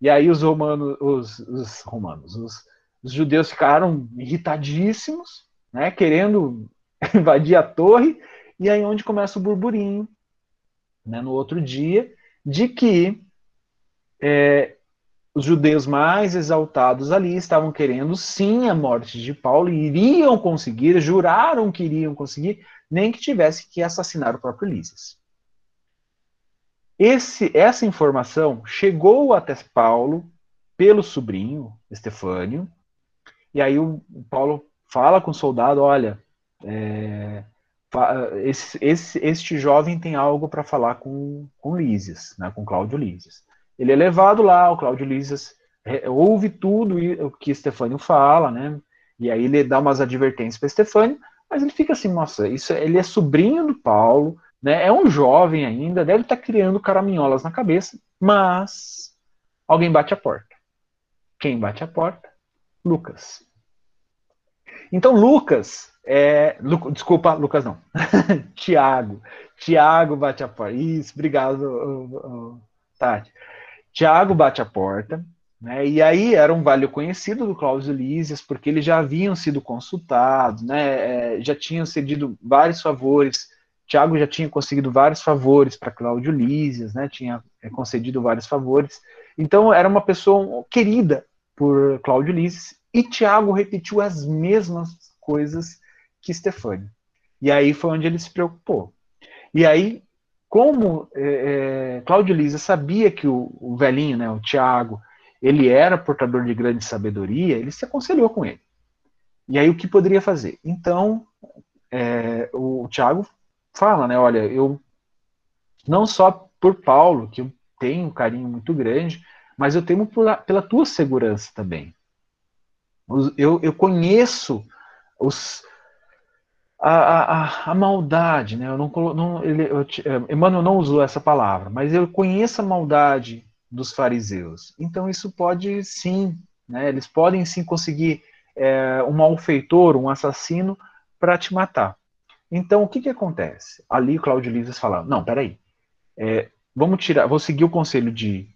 E aí os romanos, os, os romanos, os, os, judeus ficaram irritadíssimos, né, querendo invadir a torre. E aí onde começa o burburinho, né, no outro dia, de que é, os judeus mais exaltados ali estavam querendo sim a morte de Paulo, e iriam conseguir, juraram que iriam conseguir, nem que tivesse que assassinar o próprio Lísias. Esse, essa informação chegou até Paulo pelo sobrinho, Estefânio, e aí o Paulo fala com o soldado, olha, é, esse, esse, este jovem tem algo para falar com, com Lísias, né, com Cláudio Lísias. Ele é levado lá, o Cláudio Lísias ouve tudo o que Estefânio fala, né, e aí ele dá umas advertências para Estefânio, mas ele fica assim, nossa, isso, ele é sobrinho do Paulo, né? É um jovem ainda, deve estar tá criando caraminholas na cabeça, mas alguém bate a porta. Quem bate a porta? Lucas. Então Lucas é, Lu, desculpa, Lucas não. Tiago. Tiago bate a porta. Isso, obrigado, Tati. Tiago bate a porta né? E aí era um vale conhecido do Cláudio Lísias, porque eles já haviam sido consultados, né? É, já tinham cedido vários favores. Tiago já tinha conseguido vários favores para Cláudio Lísias, né? tinha é, concedido vários favores. Então era uma pessoa querida por Cláudio Lísias, e Tiago repetiu as mesmas coisas que Stefânio. E aí foi onde ele se preocupou. E aí, como é, é Cláudio Lísias sabia que o, o velhinho, né, o Tiago, ele era portador de grande sabedoria, ele se aconselhou com ele. E aí o que poderia fazer? Então, é, o Tiago fala, né, olha, eu não só por Paulo, que eu tenho um carinho muito grande, mas eu temo por, pela tua segurança também. Eu, eu conheço os, a, a, a, maldade, né? Eu não, não ele, eu, é, Emmanuel não usou essa palavra, mas eu conheço a maldade dos fariseus. Então isso pode sim, né? Eles podem sim conseguir é, um malfeitor, um assassino para te matar. Então o que que acontece? Ali Cláudio Livres fala, não, peraí, é, vamos tirar, vou seguir o conselho de,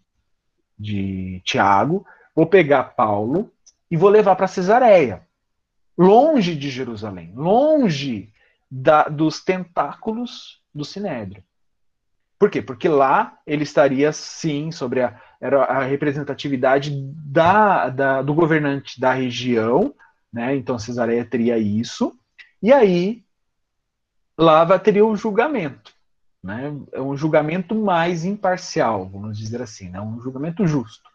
de Tiago, vou pegar Paulo e vou levar para Cesareia longe de Jerusalém, longe da, dos tentáculos do Sinédrio. Por quê? Porque lá ele estaria, sim, sobre a, era a representatividade da, da, do governante da região, né? então Cesareia teria isso, e aí lá teria o julgamento. Né? É um julgamento mais imparcial, vamos dizer assim, né? um julgamento justo.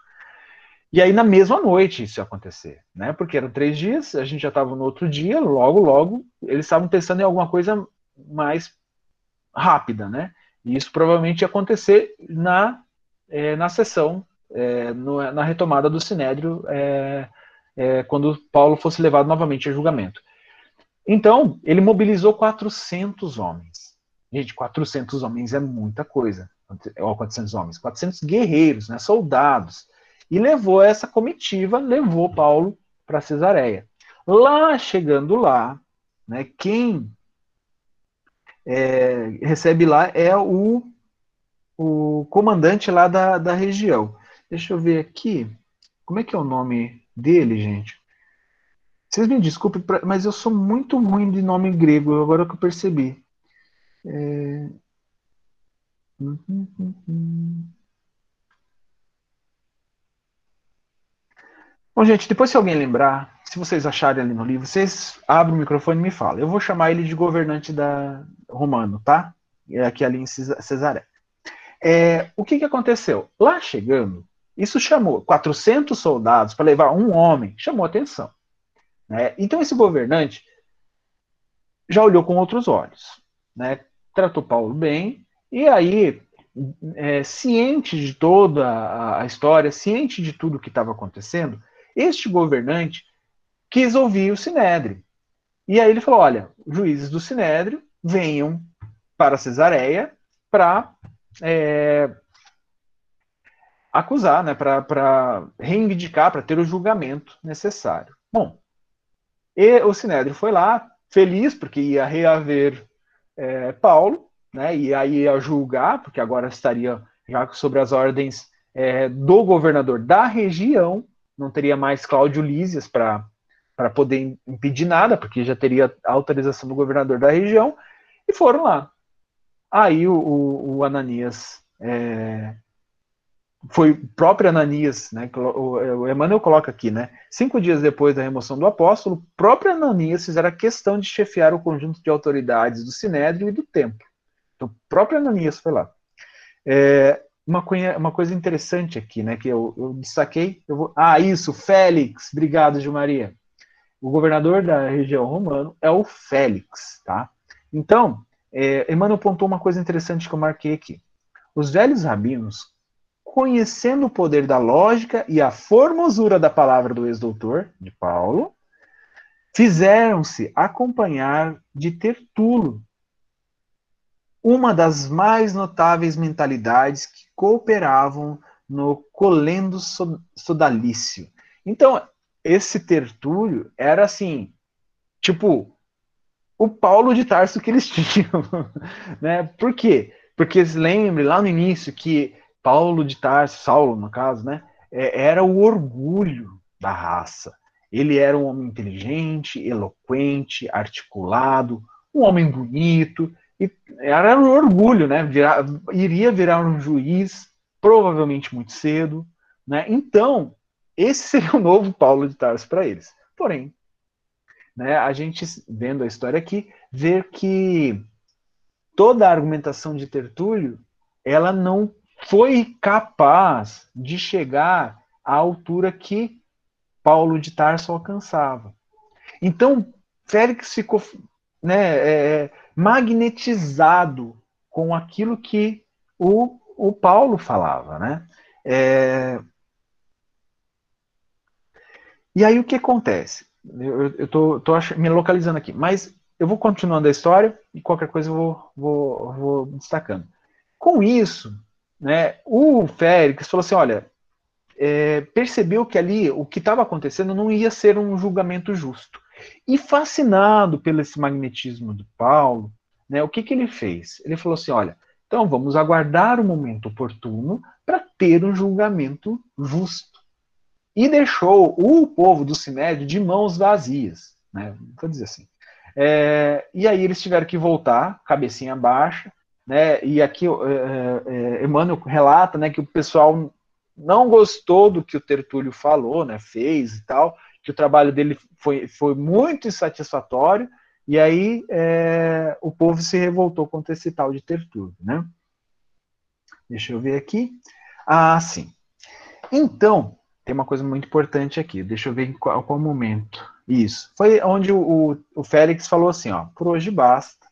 E aí, na mesma noite, isso ia acontecer, né? Porque eram três dias, a gente já estava no outro dia, logo, logo, eles estavam pensando em alguma coisa mais rápida, né? E isso provavelmente ia acontecer na, é, na sessão, é, no, na retomada do Sinédrio, é, é quando Paulo fosse levado novamente a julgamento. Então, ele mobilizou 400 homens. Gente, 400 homens é muita coisa. 400 homens, 400 guerreiros, né, soldados e levou essa comitiva, levou Paulo para Cesareia. Lá, chegando lá, né, quem é, recebe lá é o, o comandante lá da, da região. Deixa eu ver aqui. Como é que é o nome dele, gente? Vocês me desculpem, mas eu sou muito ruim de nome grego, agora que eu percebi. É... Hum, hum, Bom, gente, depois se alguém lembrar, se vocês acharem ali no livro, vocês abrem o microfone e me falam. Eu vou chamar ele de governante da romano, tá? É aqui ali em Cesaré. É, o que, que aconteceu? Lá chegando, isso chamou 400 soldados para levar um homem, chamou atenção. Né? Então esse governante já olhou com outros olhos, né? tratou Paulo bem, e aí, é, ciente de toda a história, ciente de tudo que estava acontecendo, este governante quis ouvir o Sinédrio. E aí ele falou: olha, juízes do Sinédrio venham para Cesareia para é, acusar, né, para reivindicar, para ter o julgamento necessário. Bom, e o Sinédrio foi lá, feliz, porque ia reaver é, Paulo, né, e aí ia julgar, porque agora estaria já sobre as ordens é, do governador da região, não teria mais Cláudio Lísias para poder impedir nada, porque já teria a autorização do governador da região, e foram lá. Aí o, o, o Ananias é, foi o próprio Ananias, né? O, Emmanuel coloca aqui, né? Cinco dias depois da remoção do apóstolo, o próprio Ananias fizeram questão de chefiar o conjunto de autoridades do Sinédrio e do templo. Então, o próprio Ananias foi lá. É, uma, uma coisa interessante aqui, né, que eu, eu destaquei. Eu vou, ah, isso, Félix. Obrigado, Gilmaria. O governador da região romano é o Félix, tá? Então, é, Emmanuel apontou uma coisa interessante que eu marquei aqui. Os velhos rabinos, conhecendo o poder da lógica e a formosura da palavra do ex-doutor, de Paulo, fizeram-se acompanhar de Tertulo, uma das mais notáveis mentalidades que cooperavam no colendo sodalício. Então, esse Tertúlio era assim, tipo, o Paulo de Tarso que eles tinham, né? Por quê? Porque lembre lá no início que Paulo de Tarso, Saulo no caso, né, é, era o orgulho da raça. Ele era um homem inteligente, eloquente, articulado, um homem bonito, e era um orgulho, né? Virar, iria virar um juiz, provavelmente muito cedo. Né? Então, esse seria o novo Paulo de Tarso para eles. Porém, né, a gente, vendo a história aqui, vê que toda a argumentação de Tertúlio ela não foi capaz de chegar à altura que Paulo de Tarso alcançava. Então, Félix ficou né, é, magnetizado com aquilo que o, o Paulo falava, né? É... E aí o que acontece? Eu estou me localizando aqui, mas eu vou continuando a história e qualquer coisa eu vou, vou, vou destacando. Com isso, né, o Félix falou assim: olha, é, percebeu que ali o que estava acontecendo não ia ser um julgamento justo. E fascinado pelo esse magnetismo do Paulo, né, o que, que ele fez? Ele falou assim: olha, então vamos aguardar o momento oportuno para ter um julgamento justo. E deixou o povo do Sinédrio de mãos vazias, né? Vou dizer assim. É, e aí eles tiveram que voltar, cabecinha baixa, né? E aqui é, é, Emmanuel relata, né, que o pessoal não gostou do que o Tertúlio falou, né, fez e tal, que o trabalho dele foi, foi muito insatisfatório, e aí é, o povo se revoltou contra esse tal de Tertúlio, né? Deixa eu ver aqui. Ah, sim. Então, tem uma coisa muito importante aqui, deixa eu ver em qual, qual momento. Isso, foi onde o, o, o Félix falou assim, ó, por hoje basta,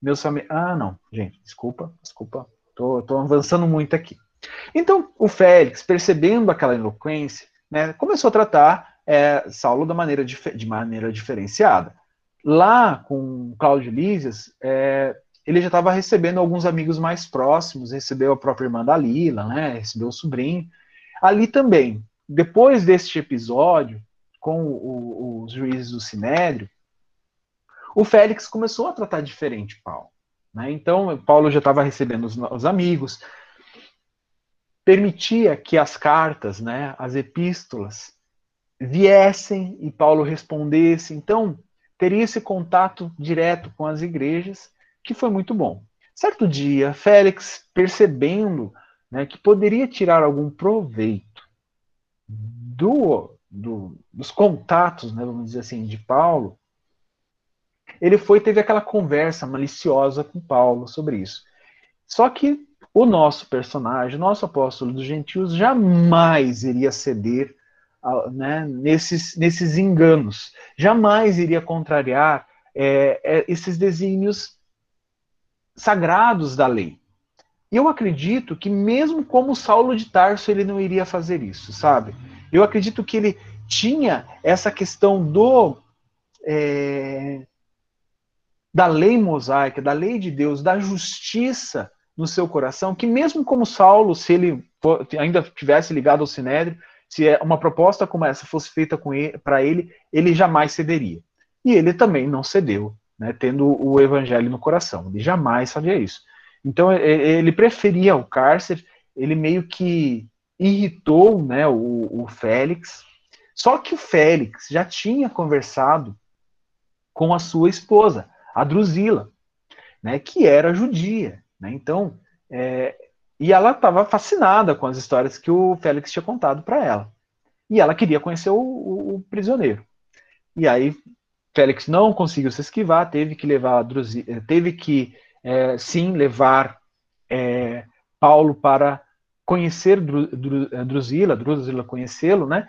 meus familiares... Ah, não, gente, desculpa, desculpa, tô, tô avançando muito aqui. Então, o Félix, percebendo aquela eloquência, né, começou a tratar é, Saulo da maneira de maneira diferenciada. Lá com Cláudio Lísias, é, ele já estava recebendo alguns amigos mais próximos, recebeu a própria irmã Dalila, né, recebeu o sobrinho. Ali também, depois deste episódio, com o, os juízes do Sinédrio, o Félix começou a tratar diferente Paulo. Né? Então, Paulo já estava recebendo os, os amigos, permitia que as cartas, né, as epístolas, viessem e Paulo respondesse. Então, teria esse contato direto com as igrejas, que foi muito bom. Certo dia, Félix, percebendo né, que poderia tirar algum proveito do, do, dos contatos, né, vamos dizer assim, de Paulo, ele foi teve aquela conversa maliciosa com Paulo sobre isso. Só que o nosso personagem, o nosso apóstolo dos gentios, jamais iria ceder né, nesses, nesses enganos, jamais iria contrariar é, é, esses desígnios sagrados da lei. E eu acredito que mesmo como Saulo de Tarso, ele não iria fazer isso, sabe? Eu acredito que ele tinha essa questão do é, da lei mosaica, da lei de Deus, da justiça no seu coração, que mesmo como Saulo, se ele ainda tivesse ligado ao Sinédrio, se é uma proposta como essa fosse feita para ele, ele jamais cederia. E ele também não cedeu, né, tendo o evangelho no coração. Ele jamais faria isso. Então ele preferia o cárcere, ele meio que irritou né, o, o Félix. Só que o Félix já tinha conversado com a sua esposa, a Drusila, né, que era judia. Né? Então, é, e ela estava fascinada com as histórias que o Félix tinha contado para ela. E ela queria conhecer o, o, o, prisioneiro. E aí Félix não conseguiu se esquivar, teve que levar a Druzi, eh, teve que é, sim levar é, Paulo para conhecer Dru, Dru, Drusila, Drusila conhecê-lo, né?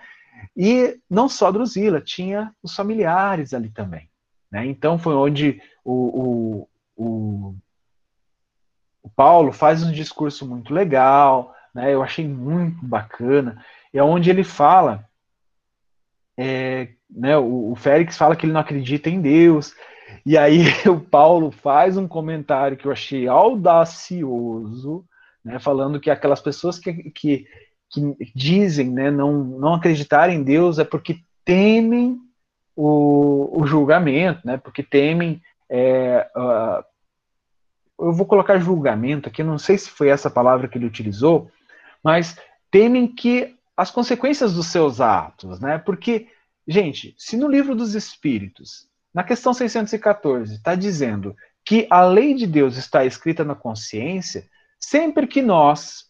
E não só Drusila, tinha os familiares ali também. Né? Então foi onde o, o, o o Paulo faz um discurso muito legal, né? Eu achei muito bacana. É onde ele fala, é, né? O, o Félix fala que ele não acredita em Deus. E aí o Paulo faz um comentário que eu achei audacioso, né? Falando que aquelas pessoas que, que, que dizem, né? Não, não acreditar em Deus é porque temem o, o julgamento, né? Porque temem é, uh, eu vou colocar julgamento aqui, não sei se foi essa palavra que ele utilizou, mas temem que as consequências dos seus atos, né? Porque, gente, se no livro dos Espíritos, na questão 614, está dizendo que a lei de Deus está escrita na consciência, sempre que nós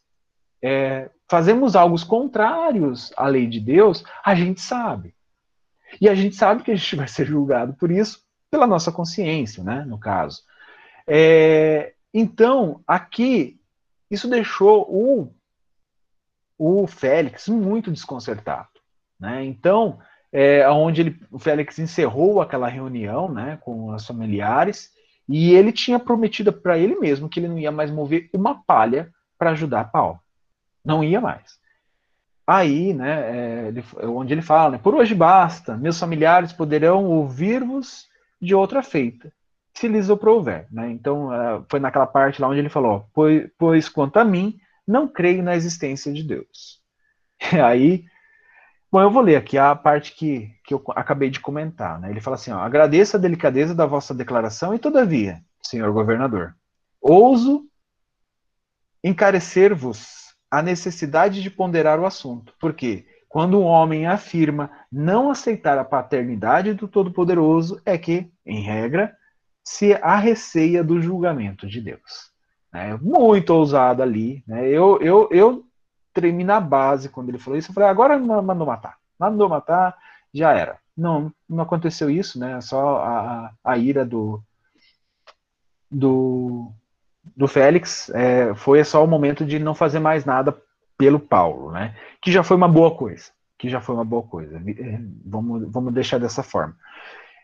é, fazemos algo contrários à lei de Deus, a gente sabe. E a gente sabe que a gente vai ser julgado por isso, pela nossa consciência, né? No caso. É, então, aqui, isso deixou o, o Félix muito desconcertado. Né? Então, é, onde ele, o Félix encerrou aquela reunião né, com os familiares, e ele tinha prometido para ele mesmo que ele não ia mais mover uma palha para ajudar Paulo. Não ia mais. Aí, né, é, ele, onde ele fala, né, por hoje basta, meus familiares poderão ouvir-vos de outra feita, se lhes aprouver. Né? Então, uh, foi naquela parte lá onde ele falou, pois, pois quanto a mim, não creio na existência de Deus. Aí, bom, eu vou ler aqui a parte que, que eu acabei de comentar. Né? Ele fala assim, ó, agradeço a delicadeza da vossa declaração e, todavia, senhor governador, ouso encarecer-vos a necessidade de ponderar o assunto, porque quando um homem afirma não aceitar a paternidade do Todo-Poderoso, é que, em regra, se arreceia do julgamento de Deus. É muito ousado ali. Né? Eu, eu, eu tremi na base quando ele falou isso. Eu falei, agora mandou matar. Mandou matar, já era. Não, não aconteceu isso, né? Só a, a ira do, do, do Félix é, foi só o momento de não fazer mais nada pelo Paulo, né? Que já foi uma boa coisa. Que já foi uma boa coisa. Vamos, vamos deixar dessa forma.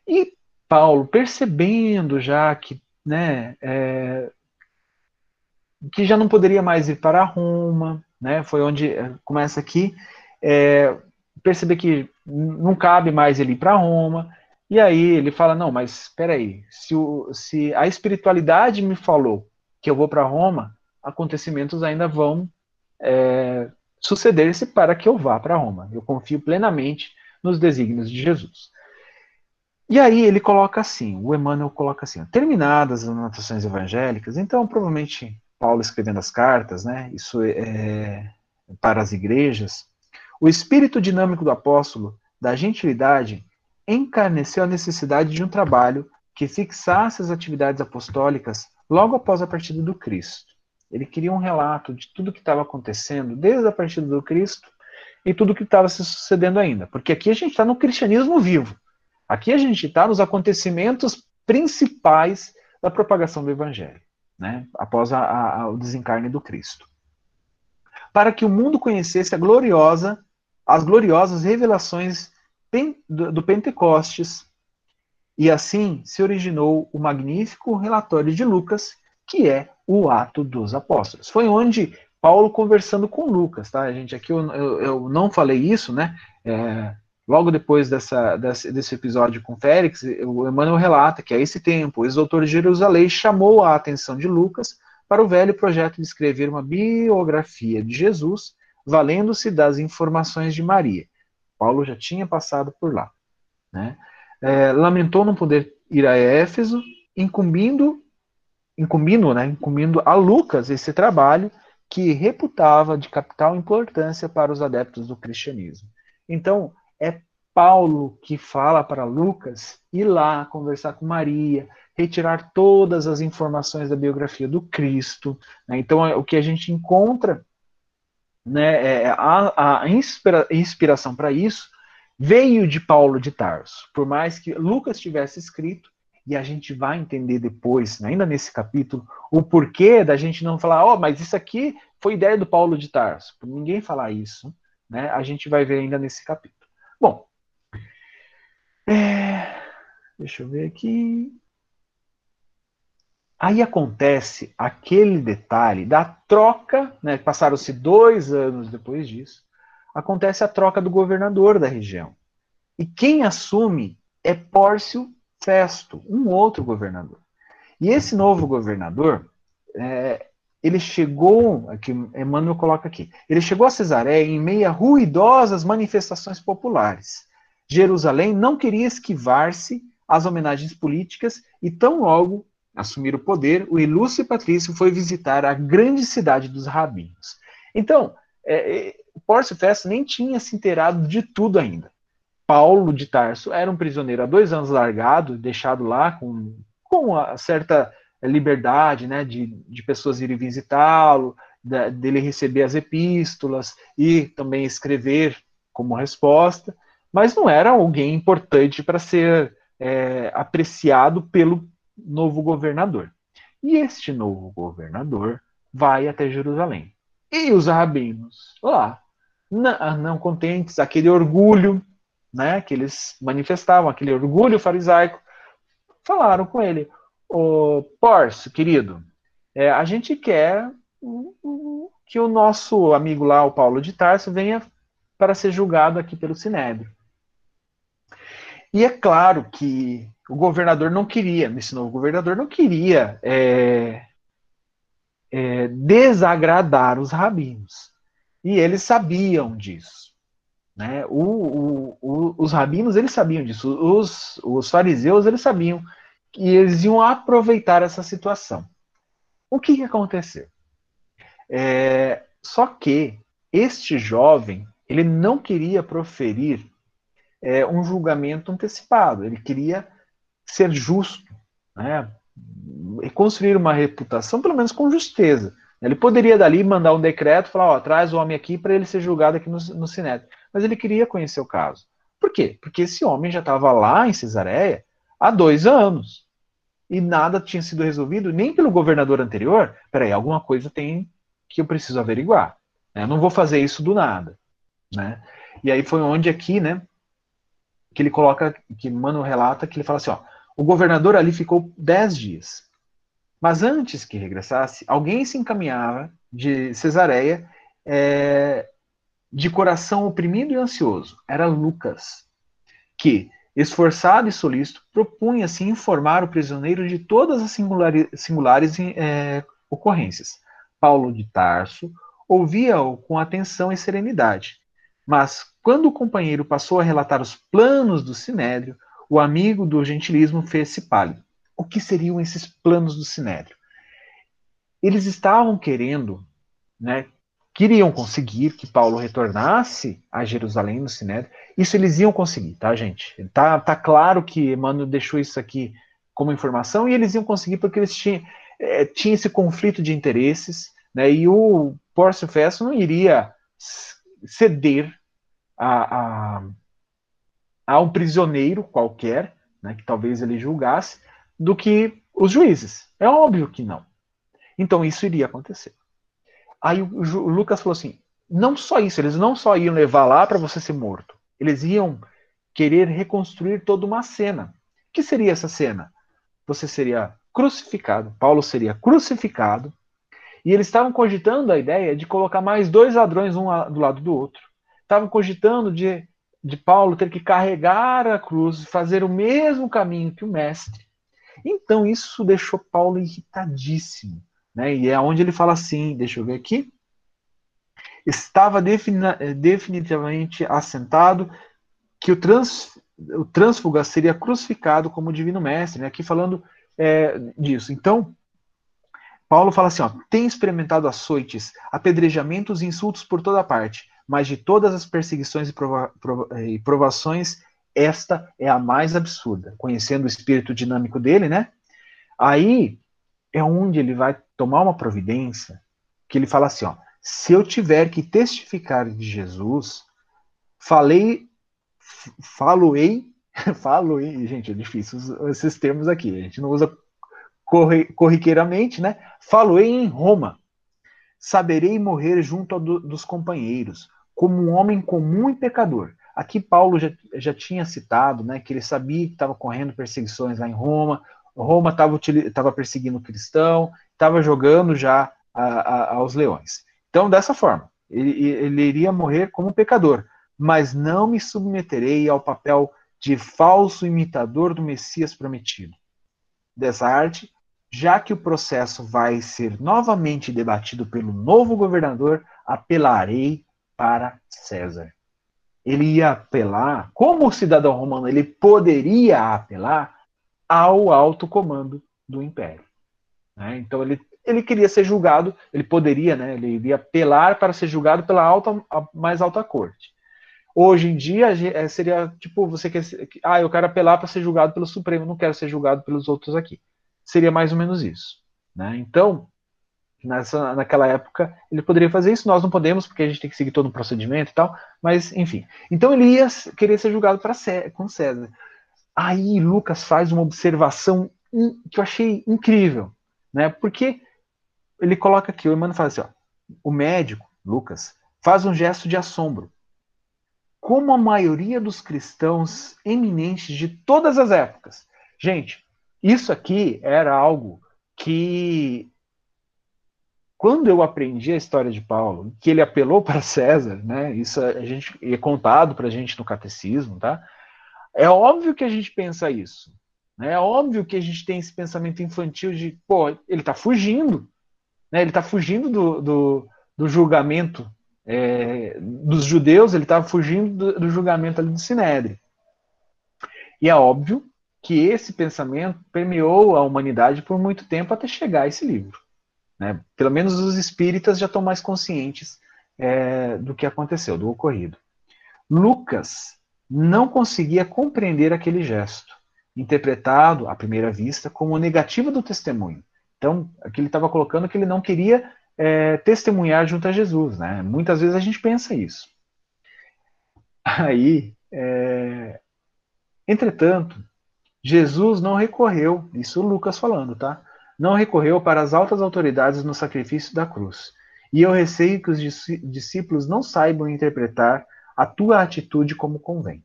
E Paulo, percebendo já que, né, é, que já não poderia mais ir para Roma, né? Foi onde é, começa aqui, é, perceber que não cabe mais ele ir para Roma. E aí ele fala: não, mas espera aí, se, se a espiritualidade me falou que eu vou para Roma, acontecimentos ainda vão é, suceder-se para que eu vá para Roma. Eu confio plenamente nos desígnios de Jesus. E aí ele coloca assim, o Emmanuel coloca assim, terminadas as anotações evangélicas, então provavelmente Paulo escrevendo as cartas, né, isso é para as igrejas, o espírito dinâmico do apóstolo, da gentilidade, encarneceu a necessidade de um trabalho que fixasse as atividades apostólicas logo após a partida do Cristo. Ele queria um relato de tudo que estava acontecendo desde a partida do Cristo e tudo que estava se sucedendo ainda. Porque aqui a gente está no cristianismo vivo. Aqui a gente está nos acontecimentos principais da propagação do Evangelho, né? após a, a, o desencarne do Cristo. Para que o mundo conhecesse a gloriosa, as gloriosas revelações do Pentecostes, e assim se originou o magnífico relatório de Lucas, que é o Ato dos Apóstolos. Foi onde Paulo conversando com Lucas, tá, gente? Aqui eu, eu, eu não falei isso, né? É, logo depois dessa, desse, episódio com Félix, o Emmanuel relata que a esse tempo o ex-doutor de Jerusalém chamou a atenção de Lucas para o velho projeto de escrever uma biografia de Jesus, valendo-se das informações de Maria. Paulo já tinha passado por lá. Né? É, lamentou não poder ir a Éfeso, incumbindo incumbindo, né, incumbindo a Lucas esse trabalho que reputava de capital importância para os adeptos do cristianismo. Então, é Paulo que fala para Lucas ir lá conversar com Maria, retirar todas as informações da biografia do Cristo. Né? Então, é o que a gente encontra, né, é a, a inspira, inspiração para isso veio de Paulo de Tarso. Por mais que Lucas tivesse escrito, e a gente vai entender depois, ainda nesse capítulo, o porquê da gente não falar, ó, oh, mas isso aqui foi ideia do Paulo de Tarso. Por ninguém falar isso, né? A gente vai ver ainda nesse capítulo. Bom, é... deixa eu ver aqui. Aí acontece aquele detalhe da troca, né? Passaram-se dois anos depois disso. Acontece a troca do governador da região. E quem assume é Pórcio Festo, um outro governador. E esse novo governador, é, ele chegou, aqui Emmanuel coloca aqui, ele chegou a Cesareia em meio a ruidosas manifestações populares. Jerusalém não queria esquivar-se às homenagens políticas e tão logo assumir o poder, o ilustre patrício foi visitar a grande cidade dos rabinos. Então, é, é, Pórcio Festo nem tinha se inteirado de tudo ainda. Paulo de Tarso era um prisioneiro há dois anos largado, deixado lá com, com uma certa liberdade né, de, de pessoas irem visitá-lo, dele receber as epístolas e também escrever como resposta, mas não era alguém importante para ser é, apreciado pelo novo governador. E este novo governador vai até Jerusalém. E os rabinos lá, não, não contentes, aquele orgulho né, que eles manifestavam, aquele orgulho farisaico, falaram com ele: Ô Pórcio, querido, é, a gente quer que o nosso amigo lá, o Paulo de Tarso, venha para ser julgado aqui pelo Sinédrio. E é claro que o governador não queria, esse novo governador não queria é, é, desagradar os rabinos. E eles sabiam disso. Né? O, o, o, os rabinos, eles sabiam disso. Os, os fariseus, eles sabiam que eles iam aproveitar essa situação. O que, que aconteceu? É, só que este jovem, ele não queria proferir é, um julgamento antecipado, ele queria ser justo, né? e construir uma reputação, pelo menos com justeza. Ele poderia dali mandar um decreto, falar, ó, traz o homem aqui para ele ser julgado aqui no, no Sinédrio. Mas ele queria conhecer o caso. Por quê? Porque esse homem já estava lá em Cesareia há dois anos. E nada tinha sido resolvido, nem pelo governador anterior. Peraí, alguma coisa tem que eu preciso averiguar. Né? Eu não vou fazer isso do nada. Né? E aí foi onde aqui, né, que ele coloca, que Mano relata, que ele fala assim, ó, o governador ali ficou dez dias. Mas antes que regressasse, alguém se encaminhava de Cesareia é, de coração oprimido e ansioso. Era Lucas, que, esforçado e solícito, propunha-se informar o prisioneiro de todas as singulares, singulares é, ocorrências. Paulo de Tarso ouvia-o com atenção e serenidade. Mas, quando o companheiro passou a relatar os planos do Sinédrio, o amigo do gentilismo fez-se pálido. O que seriam esses planos do Sinédrio? Eles estavam querendo, né, queriam conseguir que Paulo retornasse a Jerusalém no Sinédrio. Isso eles iam conseguir, tá, gente? Tá, tá claro que Emmanuel deixou isso aqui como informação e eles iam conseguir porque eles tinham, é, tinha esse conflito de interesses, né, e o Pórcio Festo não iria ceder a, a, a um prisioneiro qualquer, né, que talvez ele julgasse, do que os juízes. É óbvio que não. Então isso iria acontecer. Aí o, Lucas falou assim: não só isso, eles não só iam levar lá para você ser morto, eles iam querer reconstruir toda uma cena. O que seria essa cena? Você seria crucificado, Paulo seria crucificado, e eles estavam cogitando a ideia de colocar mais dois ladrões um do lado do outro. Estavam cogitando de, de Paulo ter que carregar a cruz, fazer o mesmo caminho que o mestre. Então isso deixou Paulo irritadíssimo. Né? E é onde ele fala assim, deixa eu ver aqui. Estava definitivamente assentado que o, trans, o trânsfuga seria crucificado como divino mestre, né? aqui falando é, disso. Então, Paulo fala assim: ó, tem experimentado açoites, apedrejamentos e insultos por toda parte, mas de todas as perseguições e, prova, prova, e provações, esta é a mais absurda. Conhecendo o espírito dinâmico dele, né? Aí é onde ele vai tomar uma providência que ele fala assim: ó, se eu tiver que testificar de Jesus, falei, faloei falo, gente, é difícil esses termos aqui, a gente não usa corriqueiramente, né? Falo em Roma. Saberei morrer junto do, dos companheiros, como um homem comum e pecador. Aqui Paulo já, já tinha citado, né, que ele sabia que estava correndo perseguições lá em Roma, Roma estava perseguindo o cristão, estava jogando já a, a, aos leões. Então, dessa forma, ele, ele iria morrer como pecador, mas não me submeterei ao papel de falso imitador do Messias prometido. Dessa arte, já que o processo vai ser novamente debatido pelo novo governador, apelarei para César. Ele ia apelar, como cidadão romano, ele poderia apelar ao alto comando do império. Né? Então ele, ele queria ser julgado, ele poderia, né, ele iria apelar para ser julgado pela alta, mais alta corte. Hoje em dia é, seria tipo você quer, ah, eu quero apelar para ser julgado pelo Supremo, não quero ser julgado pelos outros aqui. Seria mais ou menos isso, né? Então, nessa, naquela época ele poderia fazer isso, nós não podemos porque a gente tem que seguir todo um procedimento e tal, mas enfim. Então ele ia querer ser julgado para com César. Aí Lucas faz uma observação que eu achei incrível, né? Porque ele coloca aqui, o Emmanuel fala assim, ó, o médico, Lucas, faz um gesto de assombro como a maioria dos cristãos eminentes de todas as épocas. Gente, isso aqui era algo que quando eu aprendi a história de Paulo, que ele apelou para César, né? Isso a gente é contado para a gente no catecismo, tá? É óbvio que a gente pensa isso. É óbvio que a gente tem esse pensamento infantil de, pô, ele está fugindo. Né? Ele está fugindo do, do, do julgamento é, dos judeus, ele estava fugindo do, do, julgamento ali do Sinédrio. E é óbvio que esse pensamento permeou a humanidade por muito tempo até chegar a esse livro. Né? Pelo menos os espíritas já estão mais conscientes é, do que aconteceu, do ocorrido. Lucas não conseguia compreender aquele gesto, interpretado, à primeira vista, como negativa do testemunho. Então, aqui ele estava colocando que ele não queria é, testemunhar junto a Jesus. Né? Muitas vezes a gente pensa isso. Aí, é... entretanto, Jesus não recorreu, isso Lucas falando, tá? não recorreu para as altas autoridades no sacrifício da cruz. E eu receio que os discípulos não saibam interpretar a tua atitude como convém.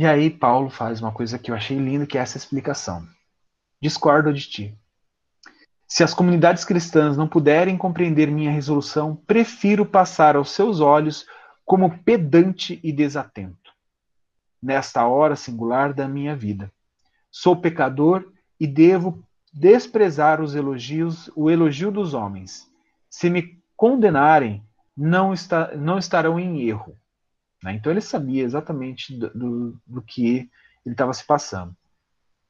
E aí Paulo faz uma coisa que eu achei linda, que é essa explicação. Discordo de ti. Se as comunidades cristãs não puderem compreender minha resolução, prefiro passar aos seus olhos como pedante e desatento. Nesta hora singular da minha vida. Sou pecador e devo desprezar os elogios, o elogio dos homens. Se me condenarem, não, está, não estarão em erro. Né? Então ele sabia exatamente do, do, do que ele estava se passando.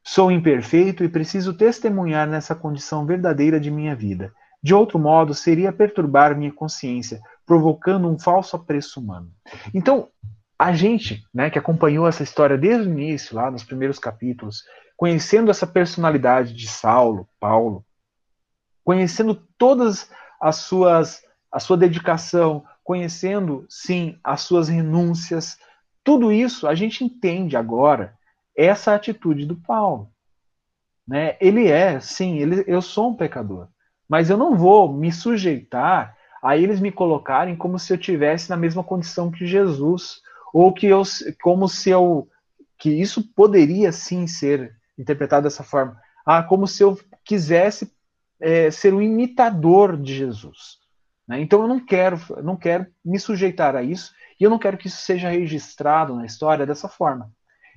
Sou imperfeito e preciso testemunhar nessa condição verdadeira de minha vida. De outro modo, seria perturbar minha consciência, provocando um falso apreço humano. Então, a gente, né, que acompanhou essa história desde o início, lá nos primeiros capítulos, conhecendo essa personalidade de Saulo, Paulo, conhecendo todas as suas a sua dedicação, conhecendo sim as suas renúncias, tudo isso a gente entende agora essa atitude do Paulo, né? Ele é, sim, ele, eu sou um pecador, mas eu não vou me sujeitar a eles me colocarem como se eu tivesse na mesma condição que Jesus, ou que eu, como se eu, que isso poderia sim ser interpretado dessa forma. Ah, como se eu quisesse é, ser um imitador de Jesus. Né? Então eu não quero, não quero me sujeitar a isso e eu não quero que isso seja registrado na história dessa forma.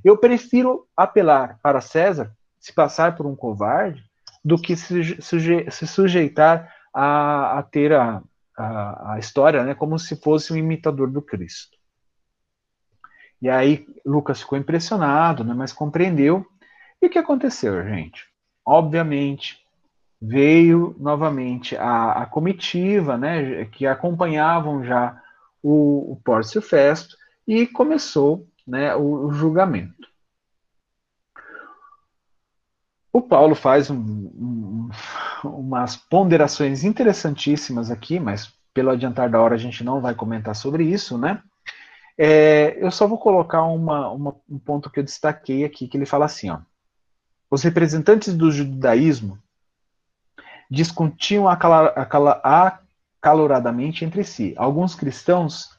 Eu prefiro apelar para César, se passar por um covarde, do que se, suje, se sujeitar a, a ter a, a, a, história né, como se fosse um imitador do Cristo. E aí Lucas ficou impressionado, né, mas compreendeu e o que aconteceu, gente? Obviamente, veio novamente a, a comitiva, né, que acompanhavam já o, o Pórcio Festo, e começou né, o, o julgamento. O Paulo faz um, um, umas ponderações interessantíssimas aqui, mas pelo adiantar da hora a gente não vai comentar sobre isso, né? É, eu só vou colocar uma, uma, um ponto que eu destaquei aqui, que ele fala assim, ó. Os representantes do judaísmo discutiam acaloradamente entre si. Alguns cristãos.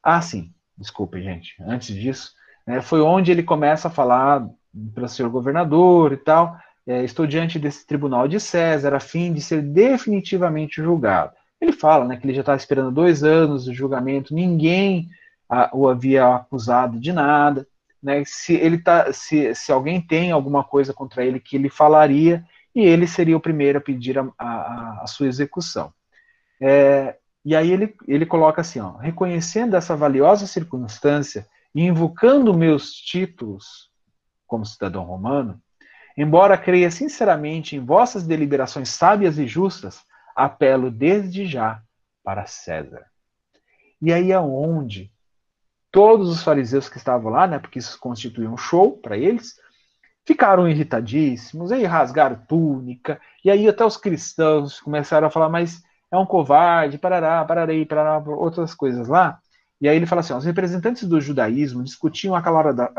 Ah, sim, desculpe, gente. Antes disso, né, foi onde ele começa a falar para o senhor governador e tal. É, estou diante desse tribunal de César a fim de ser definitivamente julgado. Ele fala né, que ele já estava esperando dois anos de julgamento, ninguém a, o havia acusado de nada né, se ele tá, se, se alguém tem alguma coisa contra ele que ele falaria e ele seria o primeiro a pedir a, a, a sua execução. É, e aí ele, ele coloca assim, ó, reconhecendo essa valiosa circunstância e invocando meus títulos como cidadão romano, embora creia sinceramente em vossas deliberações sábias e justas, apelo desde já para César. E aí é onde todos os fariseus que estavam lá, né, porque isso constituía um show para eles, ficaram irritadíssimos, aí rasgaram túnica, e aí até os cristãos começaram a falar, mas é um covarde, parará, pararei, parará, outras coisas lá. E aí ele fala assim, os representantes do judaísmo discutiam acalorada,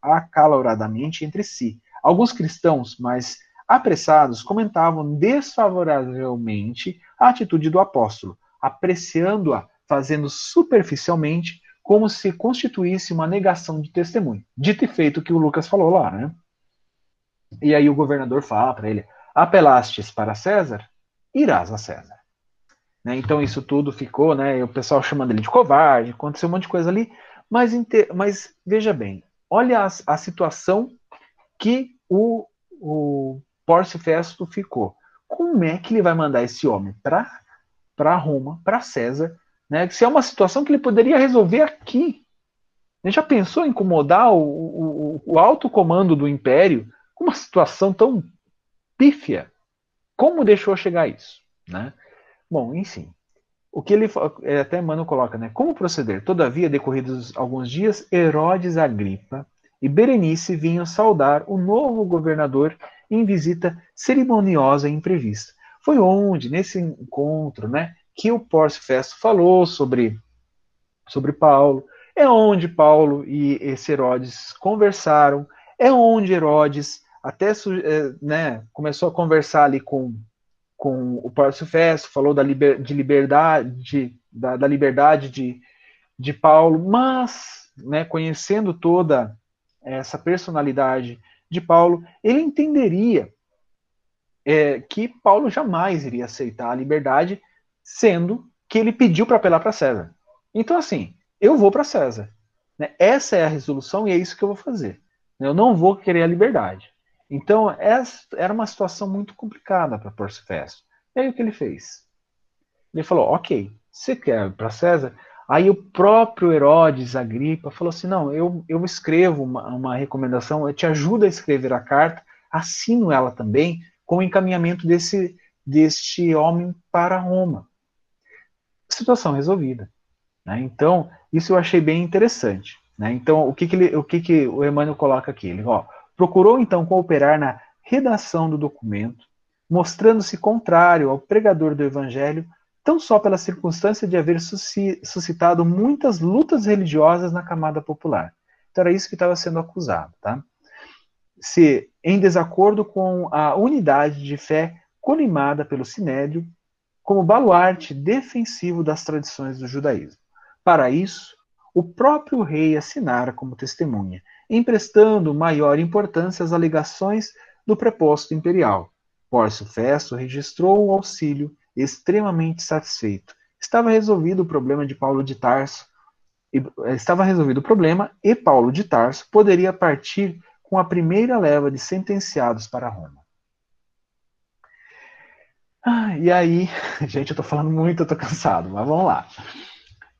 acaloradamente entre si. Alguns cristãos, mais apressados, comentavam desfavoravelmente a atitude do apóstolo, apreciando-a, fazendo superficialmente como se constituísse uma negação de testemunho. Dito e feito o que o Lucas falou lá, né? E aí o governador fala para ele: apelastes para César? irás a César. Né? Então isso tudo ficou, né? O pessoal chamando ele de covarde, aconteceu um monte de coisa ali. Mas, mas veja bem, olha a, a situação que o, o Festo ficou. Como é que ele vai mandar esse homem para Roma, para César, né? Se é uma situação que ele poderia resolver aqui. Ele já pensou em incomodar o, o, o alto comando do império uma situação tão pífia? Como deixou chegar isso? Né? Bom, enfim. O que ele é, até Mano coloca, né? Como proceder? Todavia, decorridos alguns dias, Herodes Agripa e Berenice vinham saudar o novo governador em visita cerimoniosa e imprevista. Foi onde, nesse encontro, né, que o Pórcio Festo falou sobre, sobre Paulo, é onde Paulo e esse Herodes conversaram, é onde Herodes até é, né, começou a conversar ali com, com o Pórcio Festo, falou da liber, de liberdade, de, da, da, liberdade de, de Paulo, mas, né, conhecendo toda essa personalidade de Paulo, ele entenderia é, que Paulo jamais iria aceitar a liberdade, sendo que ele pediu para apelar para César. Então, assim, eu vou para César. Né? Essa é a resolução e é isso que eu vou fazer. Eu não vou querer a liberdade. Então, essa era uma situação muito complicada para Porcio Festo. E aí o que ele fez? Ele falou: Ok, você quer para César? Aí o próprio Herodes Agripa falou assim: Não, eu, eu escrevo uma, uma recomendação, eu te ajudo a escrever a carta, assino ela também, com o encaminhamento desse, deste homem para Roma. Situação resolvida. Né? Então, isso eu achei bem interessante. Né? Então, o que, que, ele, o, que, que o Emmanuel coloca aqui? Ele procurou então cooperar na redação do documento, mostrando-se contrário ao pregador do evangelho, tão só pela circunstância de haver suscitado muitas lutas religiosas na camada popular. Então era isso que estava sendo acusado, tá? Se em desacordo com a unidade de fé colimada pelo Sinédrio, como baluarte defensivo das tradições do judaísmo. Para isso, o próprio rei assinara como testemunha, emprestando maior importância às alegações do preposto imperial. Pórcio Festo registrou o auxílio extremamente satisfeito. Estava resolvido o problema de Paulo de Tarso, estava resolvido o problema e Paulo de Tarso poderia partir com a primeira leva de sentenciados para Roma. Ah, e aí, gente, eu tô falando muito, eu tô cansado, mas vamos lá.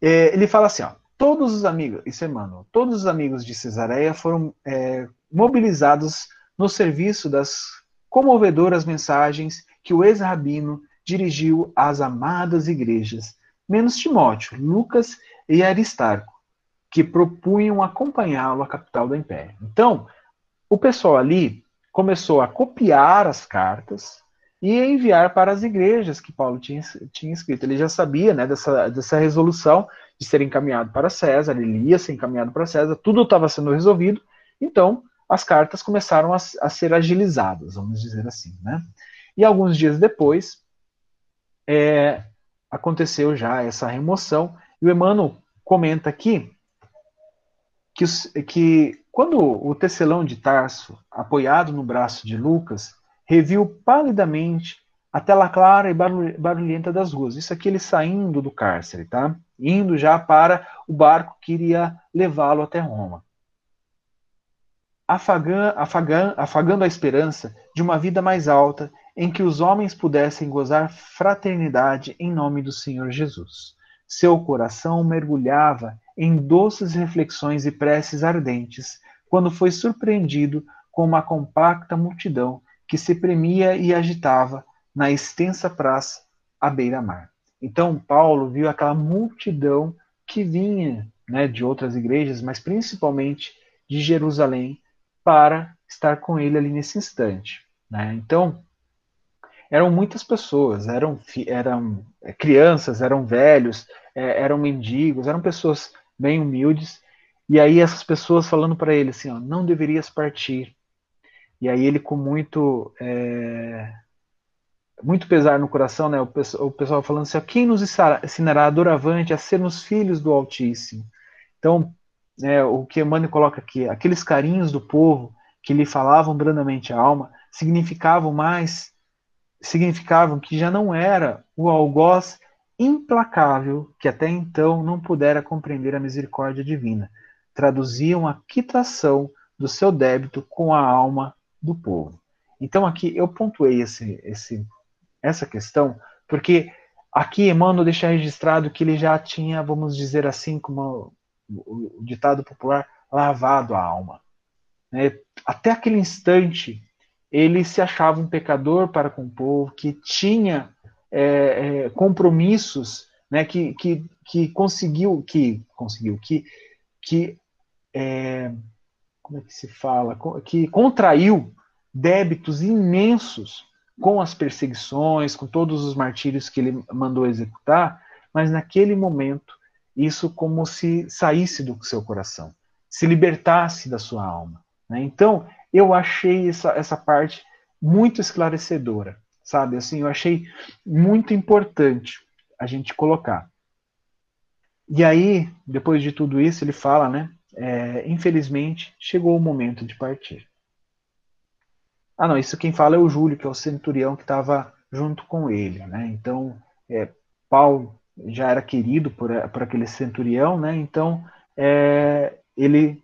É, ele fala assim, ó, todos os amigos, isso é todos os amigos de Cesareia foram é, mobilizados no serviço das comovedoras mensagens que o ex-rabino dirigiu às amadas igrejas, menos Timóteo, Lucas e Aristarco, que propunham acompanhá-lo à capital do império. Então, o pessoal ali começou a copiar as cartas e enviar para as igrejas que Paulo tinha, tinha escrito. Ele já sabia né, dessa, dessa resolução de ser encaminhado para César, ele ia ser encaminhado para César, tudo estava sendo resolvido, então as cartas começaram a, a, ser agilizadas, vamos dizer assim. Né? E alguns dias depois, é, aconteceu já essa remoção, e o Emmanuel comenta aqui que, que quando o tecelão de Tarso, apoiado no braço de Lucas, reviu palidamente a tela clara e barulhenta das ruas. Isso aqui ele saindo do cárcere, tá? Indo já para o barco que iria levá-lo até Roma. Afagando, afagando, a esperança de uma vida mais alta em que os homens pudessem gozar fraternidade em nome do Senhor Jesus. Seu coração mergulhava em doces reflexões e preces ardentes quando foi surpreendido com uma compacta multidão que se premia e agitava na extensa praça à beira-mar. Então, Paulo viu aquela multidão que vinha né, de outras igrejas, mas principalmente de Jerusalém, para estar com ele ali nesse instante. Né? Então, eram muitas pessoas, eram, eram é, crianças, eram velhos, é, eram mendigos, eram pessoas bem humildes, e aí essas pessoas falando para ele assim, ó, não deverias partir. E aí ele com muito é, muito pesar no coração, né, o, o pessoal falando assim, quem nos ensinará doravante a sermos filhos do Altíssimo? Então, é, o que Emmanuel coloca aqui, aqueles carinhos do povo que lhe falavam brandamente a alma, significavam mais significavam que já não era o algoz implacável que até então não pudera compreender a misericórdia divina. Traduziam a quitação do seu débito com a alma do povo. Então aqui eu pontuei esse, esse, essa questão porque aqui Emmanuel deixa registrado que ele já tinha, vamos dizer assim, como o ditado popular, lavado a alma. Né? Até aquele instante ele se achava um pecador para com o povo, que tinha é, é, compromissos, né, que, que, que conseguiu, que conseguiu, que, que é, como é que se fala, que contraiu débitos imensos com as perseguições, com todos os martírios que ele mandou executar, mas naquele momento isso como se saísse do seu coração, se libertasse da sua alma. Né? Então eu achei essa, essa parte muito esclarecedora, sabe? Assim, eu achei muito importante a gente colocar. E aí, depois de tudo isso, ele fala, né? É, infelizmente, chegou o momento de partir. Ah, não, isso quem fala é o Júlio, que é o centurião que estava junto com ele, né? Então, é, Paulo já era querido por, por aquele centurião, né? Então, é, ele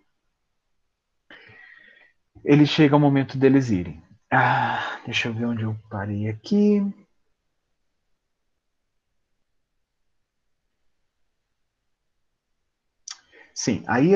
ele chega o momento deles irem. Ah, deixa eu ver onde eu parei aqui. Sim, aí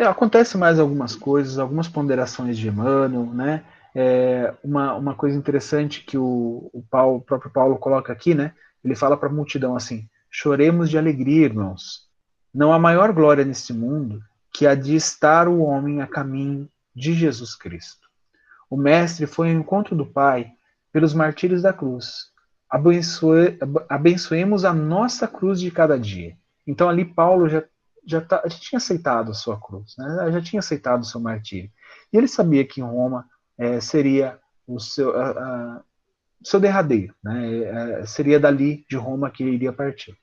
acontece mais algumas coisas, algumas ponderações de Emmanuel, né? É, uma, uma coisa interessante que o, o, Paulo, o próprio Paulo coloca aqui, né? Ele fala para a multidão assim: choremos de alegria, irmãos. Não há maior glória neste mundo que a de estar o homem a caminho de Jesus Cristo. O Mestre foi ao encontro do Pai pelos martírios da cruz. Abençoe, abençoemos a nossa cruz de cada dia. Então ali Paulo já, já, tá, já tinha aceitado a sua cruz, né? já tinha aceitado o seu martírio. E ele sabia que em Roma é, seria o seu, a, a, seu derradeiro, né? É, seria dali de Roma que ele iria partir.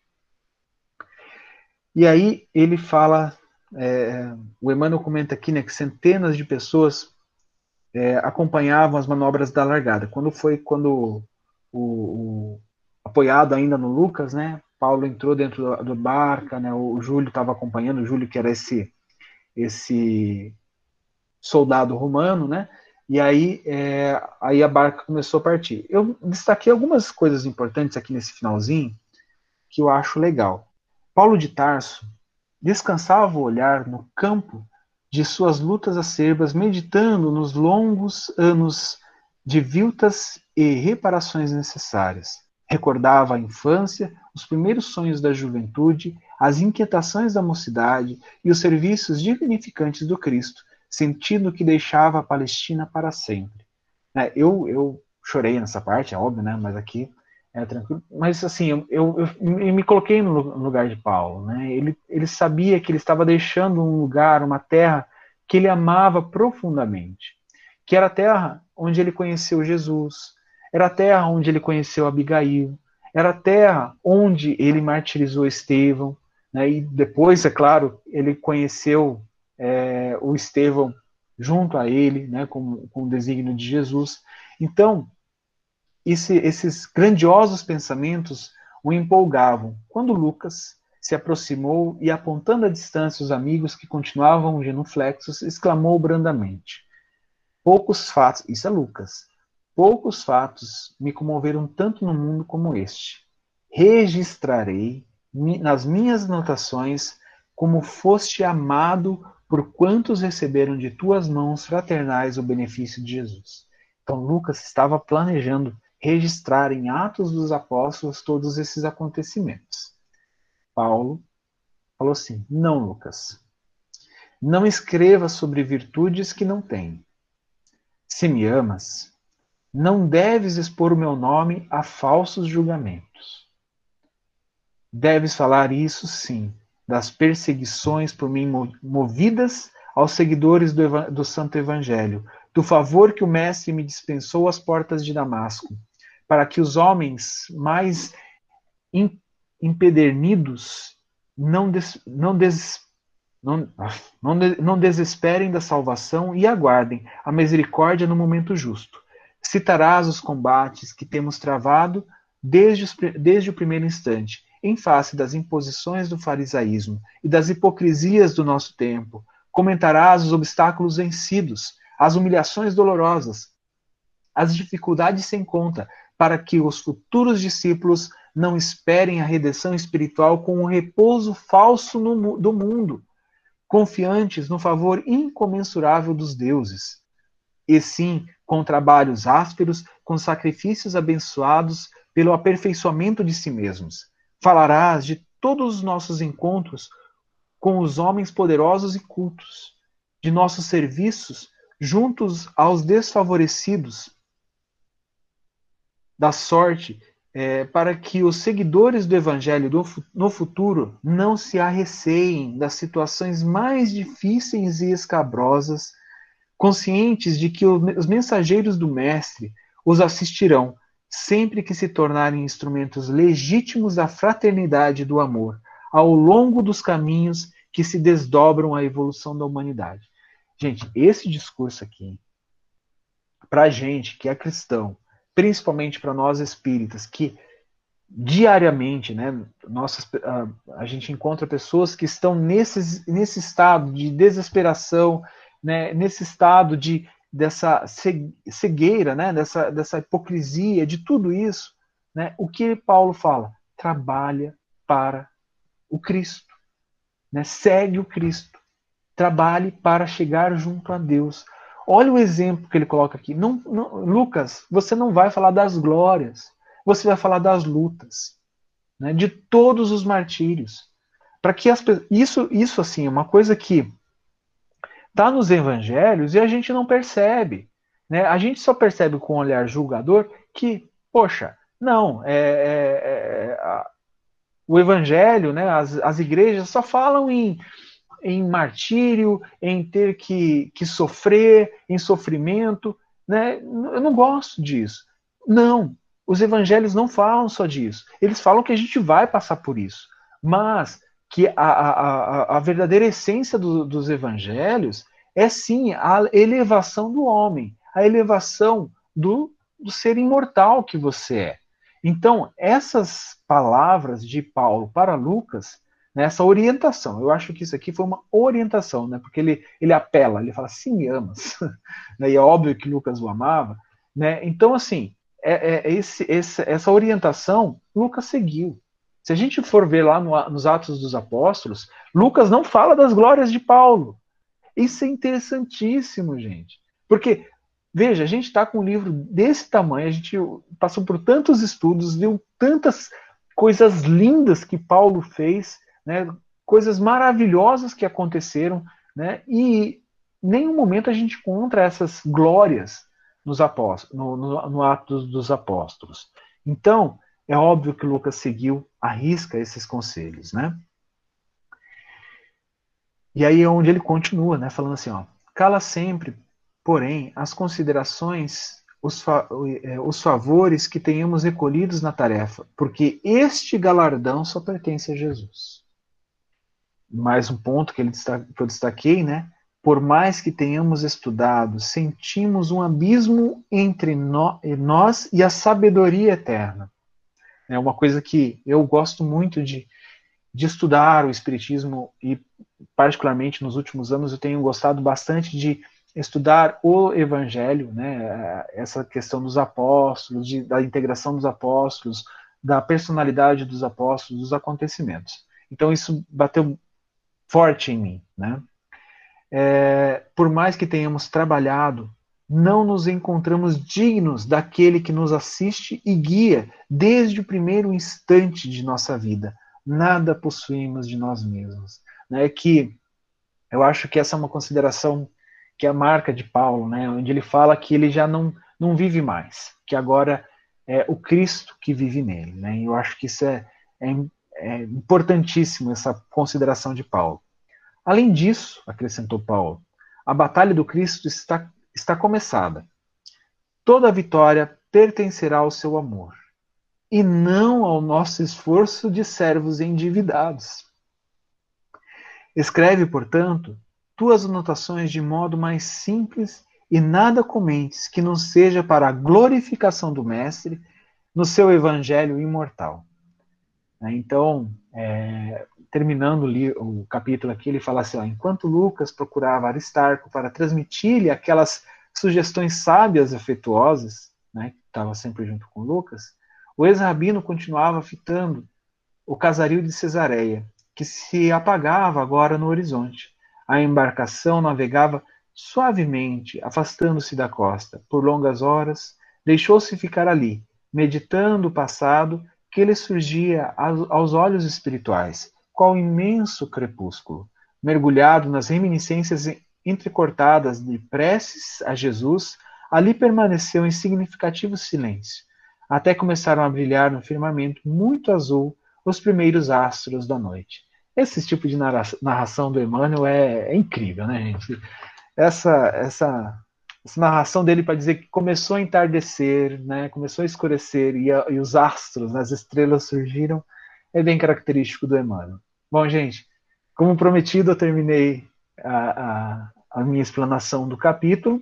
E aí ele fala é, o Emmanuel comenta aqui né, que centenas de pessoas é, acompanhavam as manobras da largada. Quando foi quando o, o, apoiado ainda no Lucas, né? Paulo entrou dentro do, do barca, né? O Júlio estava acompanhando, o Júlio que era esse esse soldado romano, né? E aí, é, aí a barca começou a partir. Eu destaquei algumas coisas importantes aqui nesse finalzinho que eu acho legal. Paulo de Tarso, descansava o olhar no campo de suas lutas acerbas, meditando nos longos anos de viltas e reparações necessárias. Recordava a infância, os primeiros sonhos da juventude, as inquietações da mocidade e os serviços dignificantes do Cristo, sentindo que deixava a Palestina para sempre. É, eu, eu chorei nessa parte, é óbvio, né? mas aqui é tranquilo. Mas assim, eu, eu, eu, me coloquei no lugar de Paulo, né? Ele, ele sabia que ele estava deixando um lugar, uma terra que ele amava profundamente, que era a terra onde ele conheceu Jesus, era a terra onde ele conheceu Abigail, era a terra onde ele martirizou Estevão, né? E depois, é claro, ele conheceu é, o Estevão junto a ele, né? Com, com o desígnio de Jesus. Então esse, esses grandiosos pensamentos o empolgavam quando Lucas se aproximou e, apontando à distância os amigos que continuavam genuflexos, exclamou brandamente: Poucos fatos, isso é Lucas, poucos fatos me comoveram tanto no mundo como este. Registrarei nas minhas notações como foste amado por quantos receberam de tuas mãos fraternais o benefício de Jesus. Então Lucas estava planejando registrar em Atos dos Apóstolos todos esses acontecimentos. Paulo falou assim: Não, Lucas, não escreva sobre virtudes que não tem. Se me amas, não deves expor o meu nome a falsos julgamentos. Deves falar isso, sim, das perseguições por mim movidas aos seguidores do, do Santo Evangelho, do favor que o Mestre me dispensou às portas de Damasco, para que os homens mais empedernidos não, des, não, des, não, não, não desesperem da salvação e aguardem a misericórdia no momento justo. citarás os combates que temos travado desde, os, desde o primeiro instante, em face das imposições do farisaísmo e das hipocrisias do nosso tempo. Comentarás os obstáculos vencidos, as humilhações dolorosas, as dificuldades sem conta, para que os futuros discípulos não esperem a redenção espiritual com o um repouso falso no, do mundo, confiantes no favor incomensurável dos deuses, e sim com trabalhos ásperos, com sacrifícios abençoados pelo aperfeiçoamento de si mesmos. Falarás de todos os nossos encontros com os homens poderosos e cultos, de nossos serviços juntos aos desfavorecidos, da sorte é, para que os seguidores do Evangelho do, no futuro não se arreceiem das situações mais difíceis e escabrosas, conscientes de que os mensageiros do Mestre os assistirão sempre que se tornarem instrumentos legítimos da fraternidade e do amor, ao longo dos caminhos que se desdobram à evolução da humanidade. Gente, esse discurso aqui, para gente que é cristão, principalmente para nós espíritas, que diariamente, né, nossas, a, a, gente encontra pessoas que estão nesse, nesse estado de desesperação, né, nesse estado de dessa cegueira, né, dessa, dessa hipocrisia, de tudo isso, né, o que Paulo fala? Trabalha para o Cristo, né, segue o Cristo, trabalhe para chegar junto a Deus. Olha o exemplo que ele coloca aqui. Não, não, Lucas, você não vai falar das glórias, você vai falar das lutas, né, de todos os martírios. Para que as isso, isso assim, é uma coisa que está nos evangelhos e a gente não percebe. Né? A gente só percebe com o olhar julgador que, poxa, não, é, é, é a, o evangelho, né, as, as igrejas só falam em em martírio, em ter que, que sofrer, em sofrimento. Né? Eu não gosto disso. Não, os evangelhos não falam só disso. Eles falam que a gente vai passar por isso. Mas que a, a, a verdadeira essência do, dos evangelhos é sim a elevação do homem, a elevação do, do ser imortal que você é. Então, essas palavras de Paulo para Lucas nessa orientação. Eu acho que isso aqui foi uma orientação, né? Porque ele, ele apela, ele fala, sim, me amas. né? E é óbvio que Lucas o amava. Né? Então, assim, é, é esse, esse, essa orientação Lucas seguiu. Se a gente for ver lá no, nos Atos dos Apóstolos, Lucas não fala das glórias de Paulo. Isso é interessantíssimo, gente. Porque, veja, a gente está com um livro desse tamanho, a gente passou por tantos estudos, viu tantas coisas lindas que Paulo fez, né, coisas maravilhosas que aconteceram, né, e nenhum momento a gente encontra essas glórias nos apóstolos, no, no, no Atos dos Apóstolos. Então, é óbvio que Lucas seguiu a risca esses conselhos, né? E aí é onde ele continua, né, falando assim, ó, cala sempre, porém, as considerações, os, fa é, os favores que tenhamos recolhidos na tarefa, porque este galardão só pertence a Jesus mais um ponto que, ele que eu destaquei, né? Por mais que tenhamos estudado, sentimos um abismo entre no, nós e a sabedoria eterna. É uma coisa que eu gosto muito de, de estudar o Espiritismo e, particularmente nos últimos anos, eu tenho gostado bastante de estudar o Evangelho, né? Essa questão dos apóstolos, de, da integração dos apóstolos, da personalidade dos apóstolos, dos acontecimentos. Então isso bateu forte em mim. Né? É, por mais que tenhamos trabalhado, não nos encontramos dignos daquele que nos assiste e guia desde o primeiro instante de nossa vida. Nada possuímos de nós mesmos. Né? Que eu acho que essa é uma consideração que é a marca de Paulo, né? onde ele fala que ele já não, não vive mais, que agora é o Cristo que vive nele. Né? Eu acho que isso é, é é importantíssimo essa consideração de Paulo. Além disso, acrescentou Paulo, a batalha do Cristo está, está começada. Toda vitória pertencerá ao seu amor, e não ao nosso esforço de servos endividados. Escreve, portanto, tuas anotações de modo mais simples e nada comentes que não seja para a glorificação do Mestre no seu evangelho imortal. Né, então, é, terminando o capítulo aqui, ele fala assim: ó, enquanto Lucas procurava Aristarco para transmitir-lhe aquelas sugestões sábias e afetuosas, né, que estava sempre junto com Lucas, o ex-rabino continuava fitando o casario de Cesareia, que se apagava agora no horizonte. A embarcação navegava suavemente, afastando-se da costa. Por longas horas, deixou-se ficar ali, meditando o passado que lhe surgia aos olhos espirituais, qual imenso crepúsculo, mergulhado nas reminiscências entrecortadas de preces a Jesus, ali permaneceu em significativo silêncio, até começaram a brilhar no firmamento muito azul os primeiros astros da noite. Esse tipo de narração do Emmanuel é, é incrível, né, gente? Essa, essa, essa narração dele para dizer que começou a entardecer, né, começou a escurecer e, a, e os astros, né, as estrelas surgiram, é bem característico do Emmanuel. Bom, gente, como prometido, eu terminei a, a, a minha explanação do capítulo.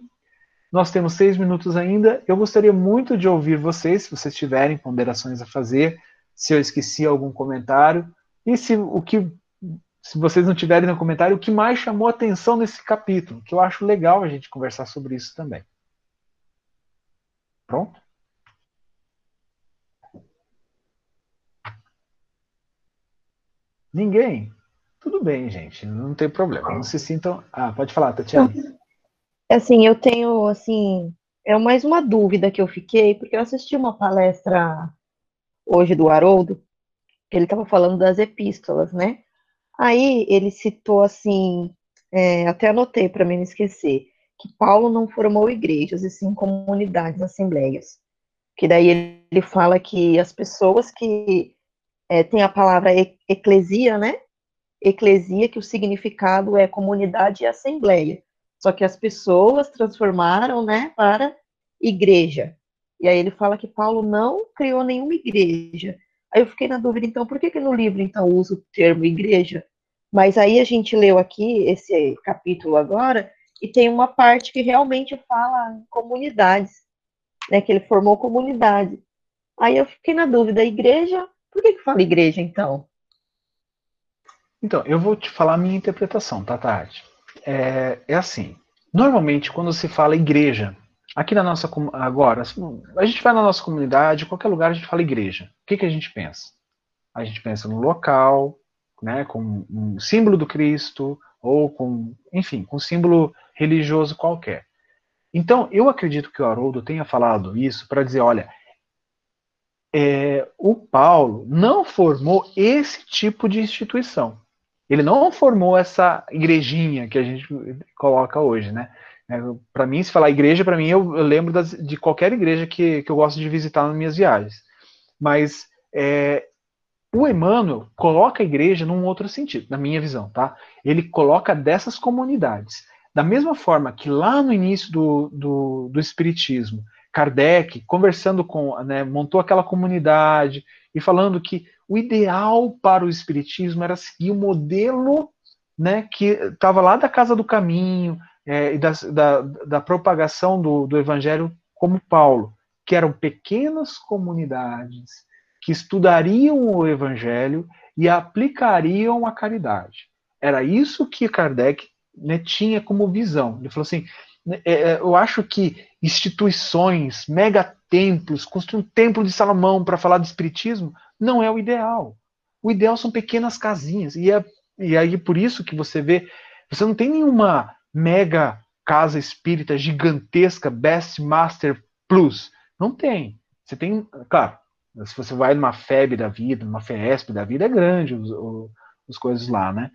Nós temos seis minutos ainda. Eu gostaria muito de ouvir vocês, se vocês tiverem ponderações a fazer, se eu esqueci algum comentário e se o que se vocês não tiverem no comentário, o que mais chamou atenção nesse capítulo, que eu acho legal a gente conversar sobre isso também. Pronto? Ninguém? Tudo bem, gente, não tem problema. Não se sintam. Ah, pode falar, Tatiana. Assim, eu tenho, assim, é mais uma dúvida que eu fiquei, porque eu assisti uma palestra hoje do Haroldo, ele estava falando das epístolas, né? Aí ele citou assim, é, até anotei para mim não esquecer, que Paulo não formou igrejas, e sim comunidades, assembleias. Que daí ele fala que as pessoas que é, tem a palavra eclesia, né? Eclesia, que o significado é comunidade e assembleia. Só que as pessoas transformaram, né, para igreja. E aí ele fala que Paulo não criou nenhuma igreja. Aí eu fiquei na dúvida, então, por que, que no livro, então, usa o termo igreja? Mas aí a gente leu aqui esse capítulo agora, e tem uma parte que realmente fala em comunidades, né, que ele formou comunidade. Aí eu fiquei na dúvida, igreja por que, que fala igreja, então? Então, eu vou te falar a minha interpretação, tá, Tati? É, é assim, normalmente quando se fala igreja, aqui na nossa, agora, a gente vai na nossa comunidade, qualquer lugar a gente fala igreja. O que, que a gente pensa? A gente pensa no local, né, com um símbolo do Cristo, ou com, enfim, com um símbolo religioso qualquer. Então, eu acredito que o Haroldo tenha falado isso para dizer, olha, é, o Paulo não formou esse tipo de instituição. Ele não formou essa igrejinha que a gente coloca hoje, né? É, para mim, se falar igreja, para mim eu, eu lembro das, de qualquer igreja que, que eu gosto de visitar nas minhas viagens. Mas é, o Emmanuel coloca a igreja num outro sentido, na minha visão, tá? Ele coloca dessas comunidades. Da mesma forma que lá no início do, do, do Espiritismo, Kardec, conversando com, né, montou aquela comunidade e falando que o ideal para o espiritismo era seguir o modelo né, que estava lá da Casa do Caminho é, e da, da, da propagação do, do Evangelho como Paulo, que eram pequenas comunidades que estudariam o Evangelho e aplicariam a caridade. Era isso que Kardec né, tinha como visão. Ele falou assim: né, é, é, eu acho que instituições, megatemplos, construir um templo de Salomão para falar de espiritismo, não é o ideal. O ideal são pequenas casinhas. E, é, e aí por isso que você vê, você não tem nenhuma mega casa espírita gigantesca, Best Master Plus. Não tem. Você tem, claro, se você vai numa FEB da vida, numa FESP da vida, é grande os, os, coisas lá, né?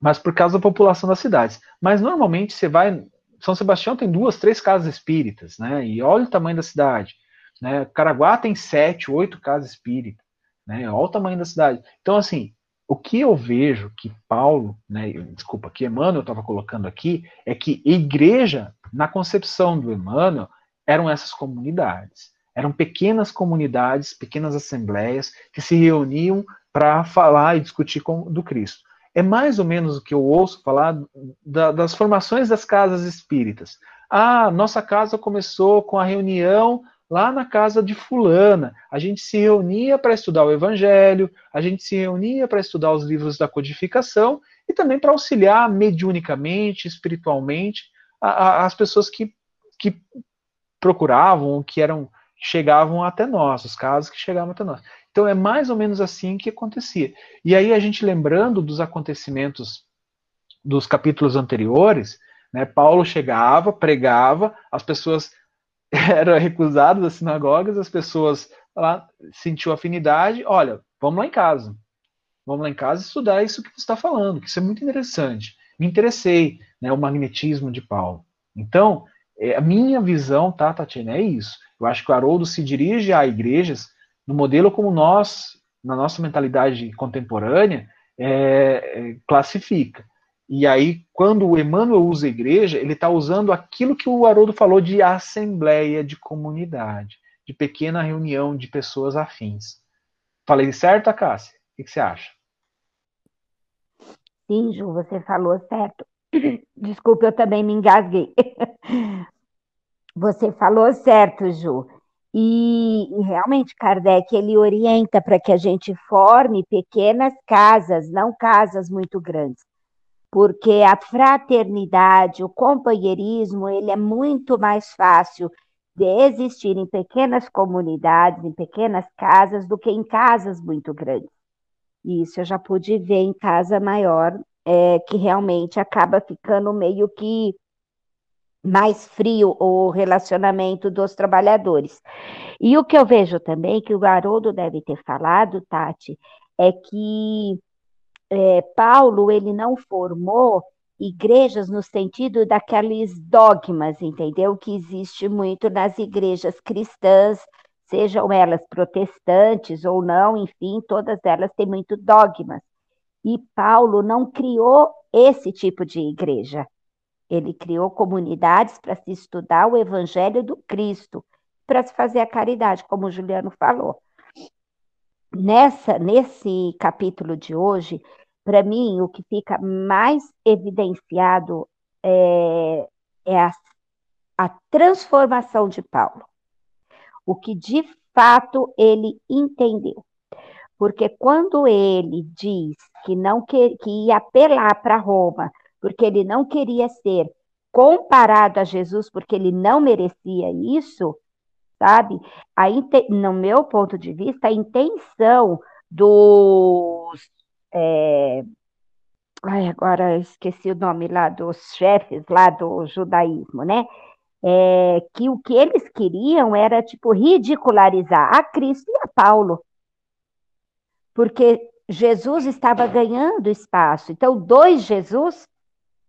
Mas por causa da população das cidades. Mas normalmente você vai são Sebastião tem duas, três casas espíritas, né? E olha o tamanho da cidade. Né? Caraguá tem sete, oito casas espíritas. Né? Olha o tamanho da cidade. Então, assim, o que eu vejo que Paulo, né, desculpa, que Emmanuel estava colocando aqui, é que igreja, na concepção do Emmanuel, eram essas comunidades. Eram pequenas comunidades, pequenas assembleias que se reuniam para falar e discutir com, do Cristo é mais ou menos o que eu ouço falar da, das formações das casas espíritas. Ah, nossa casa começou com a reunião lá na casa de fulana. A gente se reunia para estudar o evangelho, a gente se reunia para estudar os livros da codificação e também para auxiliar mediunicamente, espiritualmente, a, a, as pessoas que, que procuravam, que eram chegavam até nós, os casos que chegavam até nós. Então é mais ou menos assim que acontecia. E aí a gente lembrando dos acontecimentos dos capítulos anteriores, né, Paulo chegava, pregava, as pessoas eram recusadas das sinagogas, as pessoas lá sentiu afinidade, olha, vamos lá em casa. Vamos lá em casa estudar isso que você está falando, que isso é muito interessante. Me interessei, né, o magnetismo de Paulo. Então, é, a minha visão, tá, Tatiana, é isso. Eu acho que o Haroldo se dirige a igrejas no modelo como nós, na nossa mentalidade contemporânea, é, é, classifica. E aí, quando o Emmanuel usa igreja, ele está usando aquilo que o Haroldo falou de assembleia, de comunidade, de pequena reunião de pessoas afins. Falei certo, Cássia? O que, você acha? Sim, Ju, você falou certo. Desculpe, eu também me engasguei. Você falou certo, Ju. E, e, realmente Kardec ele orienta para que a gente forme pequenas casas, não casas muito grandes, porque a fraternidade, o companheirismo, ele é muito mais fácil de existir em pequenas comunidades, em pequenas casas, do que em casas muito grandes. E isso eu já pude ver em casa maior, é, que realmente acaba ficando meio que mais frio o relacionamento dos trabalhadores. E o que eu vejo também, que o Haroldo deve ter falado, Tati, é que é, Paulo ele não formou igrejas no sentido daqueles dogmas, entendeu? Que existe muito nas igrejas cristãs, sejam elas protestantes ou não, enfim, todas elas têm muito dogmas. E Paulo não criou esse tipo de igreja. Ele criou comunidades para se estudar o evangelho do Cristo, para se fazer a caridade, como o Juliano falou. Nessa, nesse capítulo de hoje, para mim, o que fica mais evidenciado é, é a, a transformação de Paulo. O que de fato ele entendeu. Porque quando ele diz que não que, que ia apelar para Roma porque ele não queria ser comparado a Jesus, porque ele não merecia isso, sabe? A, no meu ponto de vista, a intenção dos. É, ai, agora esqueci o nome lá dos chefes lá do judaísmo, né? É, que o que eles queriam era tipo ridicularizar a Cristo e a Paulo. Porque Jesus estava ganhando espaço. Então, dois Jesus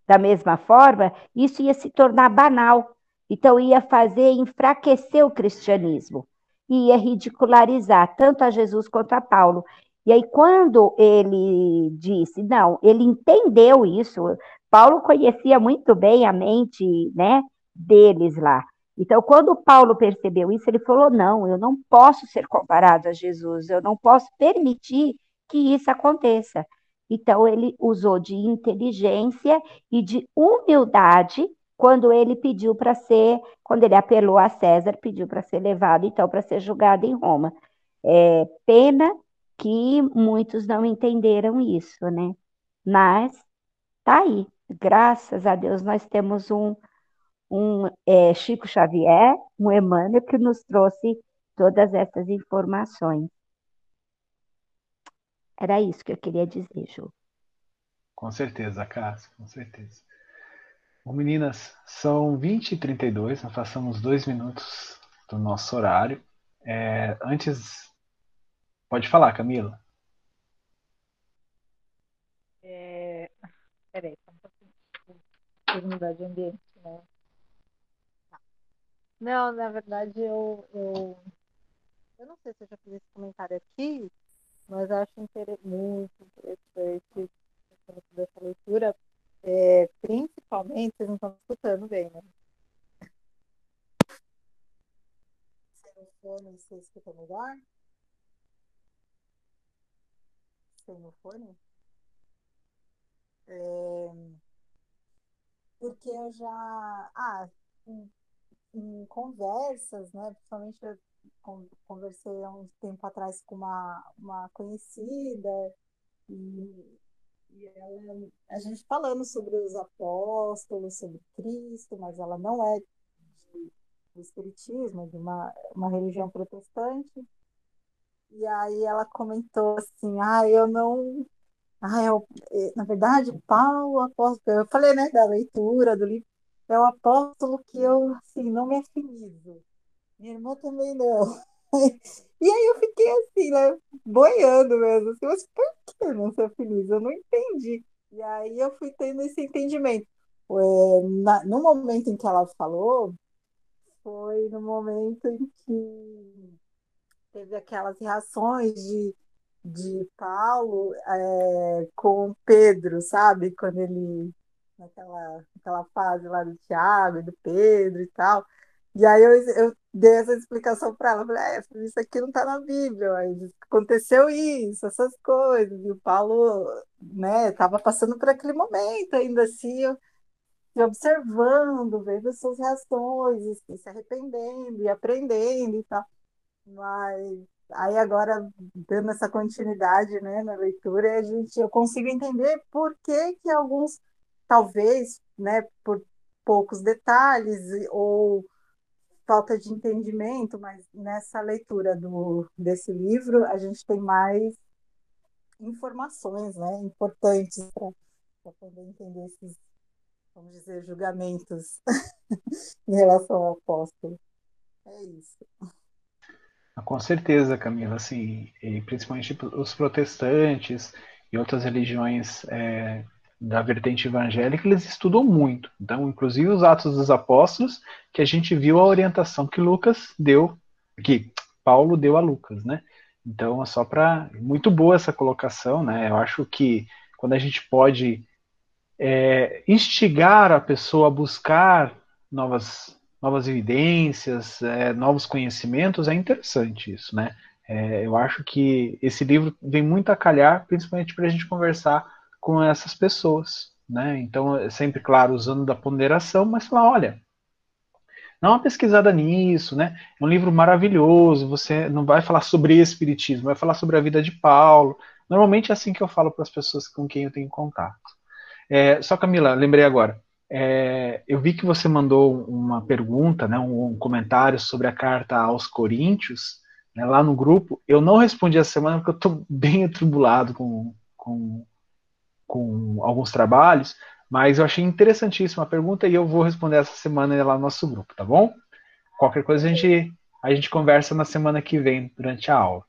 da mesma forma, isso ia se tornar banal. Então, ia fazer enfraquecer o cristianismo. Ia ridicularizar tanto a Jesus quanto a Paulo. E aí, quando ele disse, não, ele entendeu isso, Paulo conhecia muito bem a mente né, deles lá. Então, quando Paulo percebeu isso, ele falou: não, eu não posso ser comparado a Jesus, eu não posso permitir que isso aconteça. Então, ele usou de inteligência e de humildade quando ele pediu para ser, quando ele apelou a César, pediu para ser levado, então, para ser julgado em Roma. É, pena que muitos não entenderam isso, né? Mas tá aí. Graças a Deus nós temos um, um é, Chico Xavier, um Emmanuel, que nos trouxe todas essas informações. Era isso que eu queria dizer, Ju. Com certeza, Cássio, com certeza. Bom, meninas, são 20 e 32, nós passamos dois minutos do nosso horário. É, antes, pode falar, Camila. É... Peraí, um pouquinho. mudar de ambiente, né? Tá. Não, na verdade, eu, eu, eu não sei se eu já fiz esse comentário aqui, mas acho muito interessante dessa leitura, é, principalmente, vocês não estão escutando bem, né? Sem o fone, você escuta melhor? Sem o fone? É, porque eu já. Ah, em, em conversas, né? Principalmente eu conversei há um tempo atrás com uma, uma conhecida e, e ela, a gente falando sobre os apóstolos, sobre Cristo, mas ela não é de, do espiritismo, é de uma, uma religião protestante. E aí ela comentou assim, ah, eu não. Ah, eu, na verdade, Paulo, apóstolo, eu falei, né, da leitura do livro, é o apóstolo que eu, assim, não me afinizo. Minha irmã também não. E aí eu fiquei assim, né, boiando mesmo, assim, mas por que não ser feliz? Eu não entendi. E aí eu fui tendo esse entendimento. É, na, no momento em que ela falou, foi no momento em que teve aquelas reações de, de Paulo é, com Pedro, sabe? Quando ele, naquela, naquela fase lá do Tiago e do Pedro e tal. E aí eu, eu dei essa explicação para ela. Falei, é, isso aqui não está na Bíblia. Aconteceu isso, essas coisas. E o Paulo né, estava passando por aquele momento ainda assim, se observando, vendo as suas reações, e se arrependendo e aprendendo e tal. Mas aí agora, dando essa continuidade né, na leitura, a gente, eu consigo entender por que, que alguns, talvez, né, por poucos detalhes ou falta de entendimento, mas nessa leitura do, desse livro a gente tem mais informações né, importantes para poder entender esses, vamos dizer, julgamentos em relação ao apóstolo. É isso. Ah, com certeza, Camila, assim, principalmente os protestantes e outras religiões é, da vertente evangélica, eles estudam muito. Então, inclusive os Atos dos Apóstolos, que a gente viu a orientação que Lucas deu, que Paulo deu a Lucas, né? Então, é só para muito boa essa colocação, né? Eu acho que quando a gente pode é, instigar a pessoa a buscar novas novas evidências, é, novos conhecimentos, é interessante isso, né? É, eu acho que esse livro vem muito a calhar, principalmente para a gente conversar com essas pessoas, né? Então, é sempre, claro, usando da ponderação, mas falar, olha, dá uma pesquisada nisso, né? É um livro maravilhoso, você não vai falar sobre espiritismo, vai falar sobre a vida de Paulo. Normalmente é assim que eu falo para as pessoas com quem eu tenho contato. É, só, Camila, lembrei agora, é, eu vi que você mandou uma pergunta, né, um, um comentário sobre a carta aos Coríntios, né, lá no grupo. Eu não respondi essa semana porque eu estou bem atribulado com, com com alguns trabalhos, mas eu achei interessantíssima a pergunta e eu vou responder essa semana lá no nosso grupo, tá bom? Qualquer coisa a gente, a gente conversa na semana que vem durante a aula.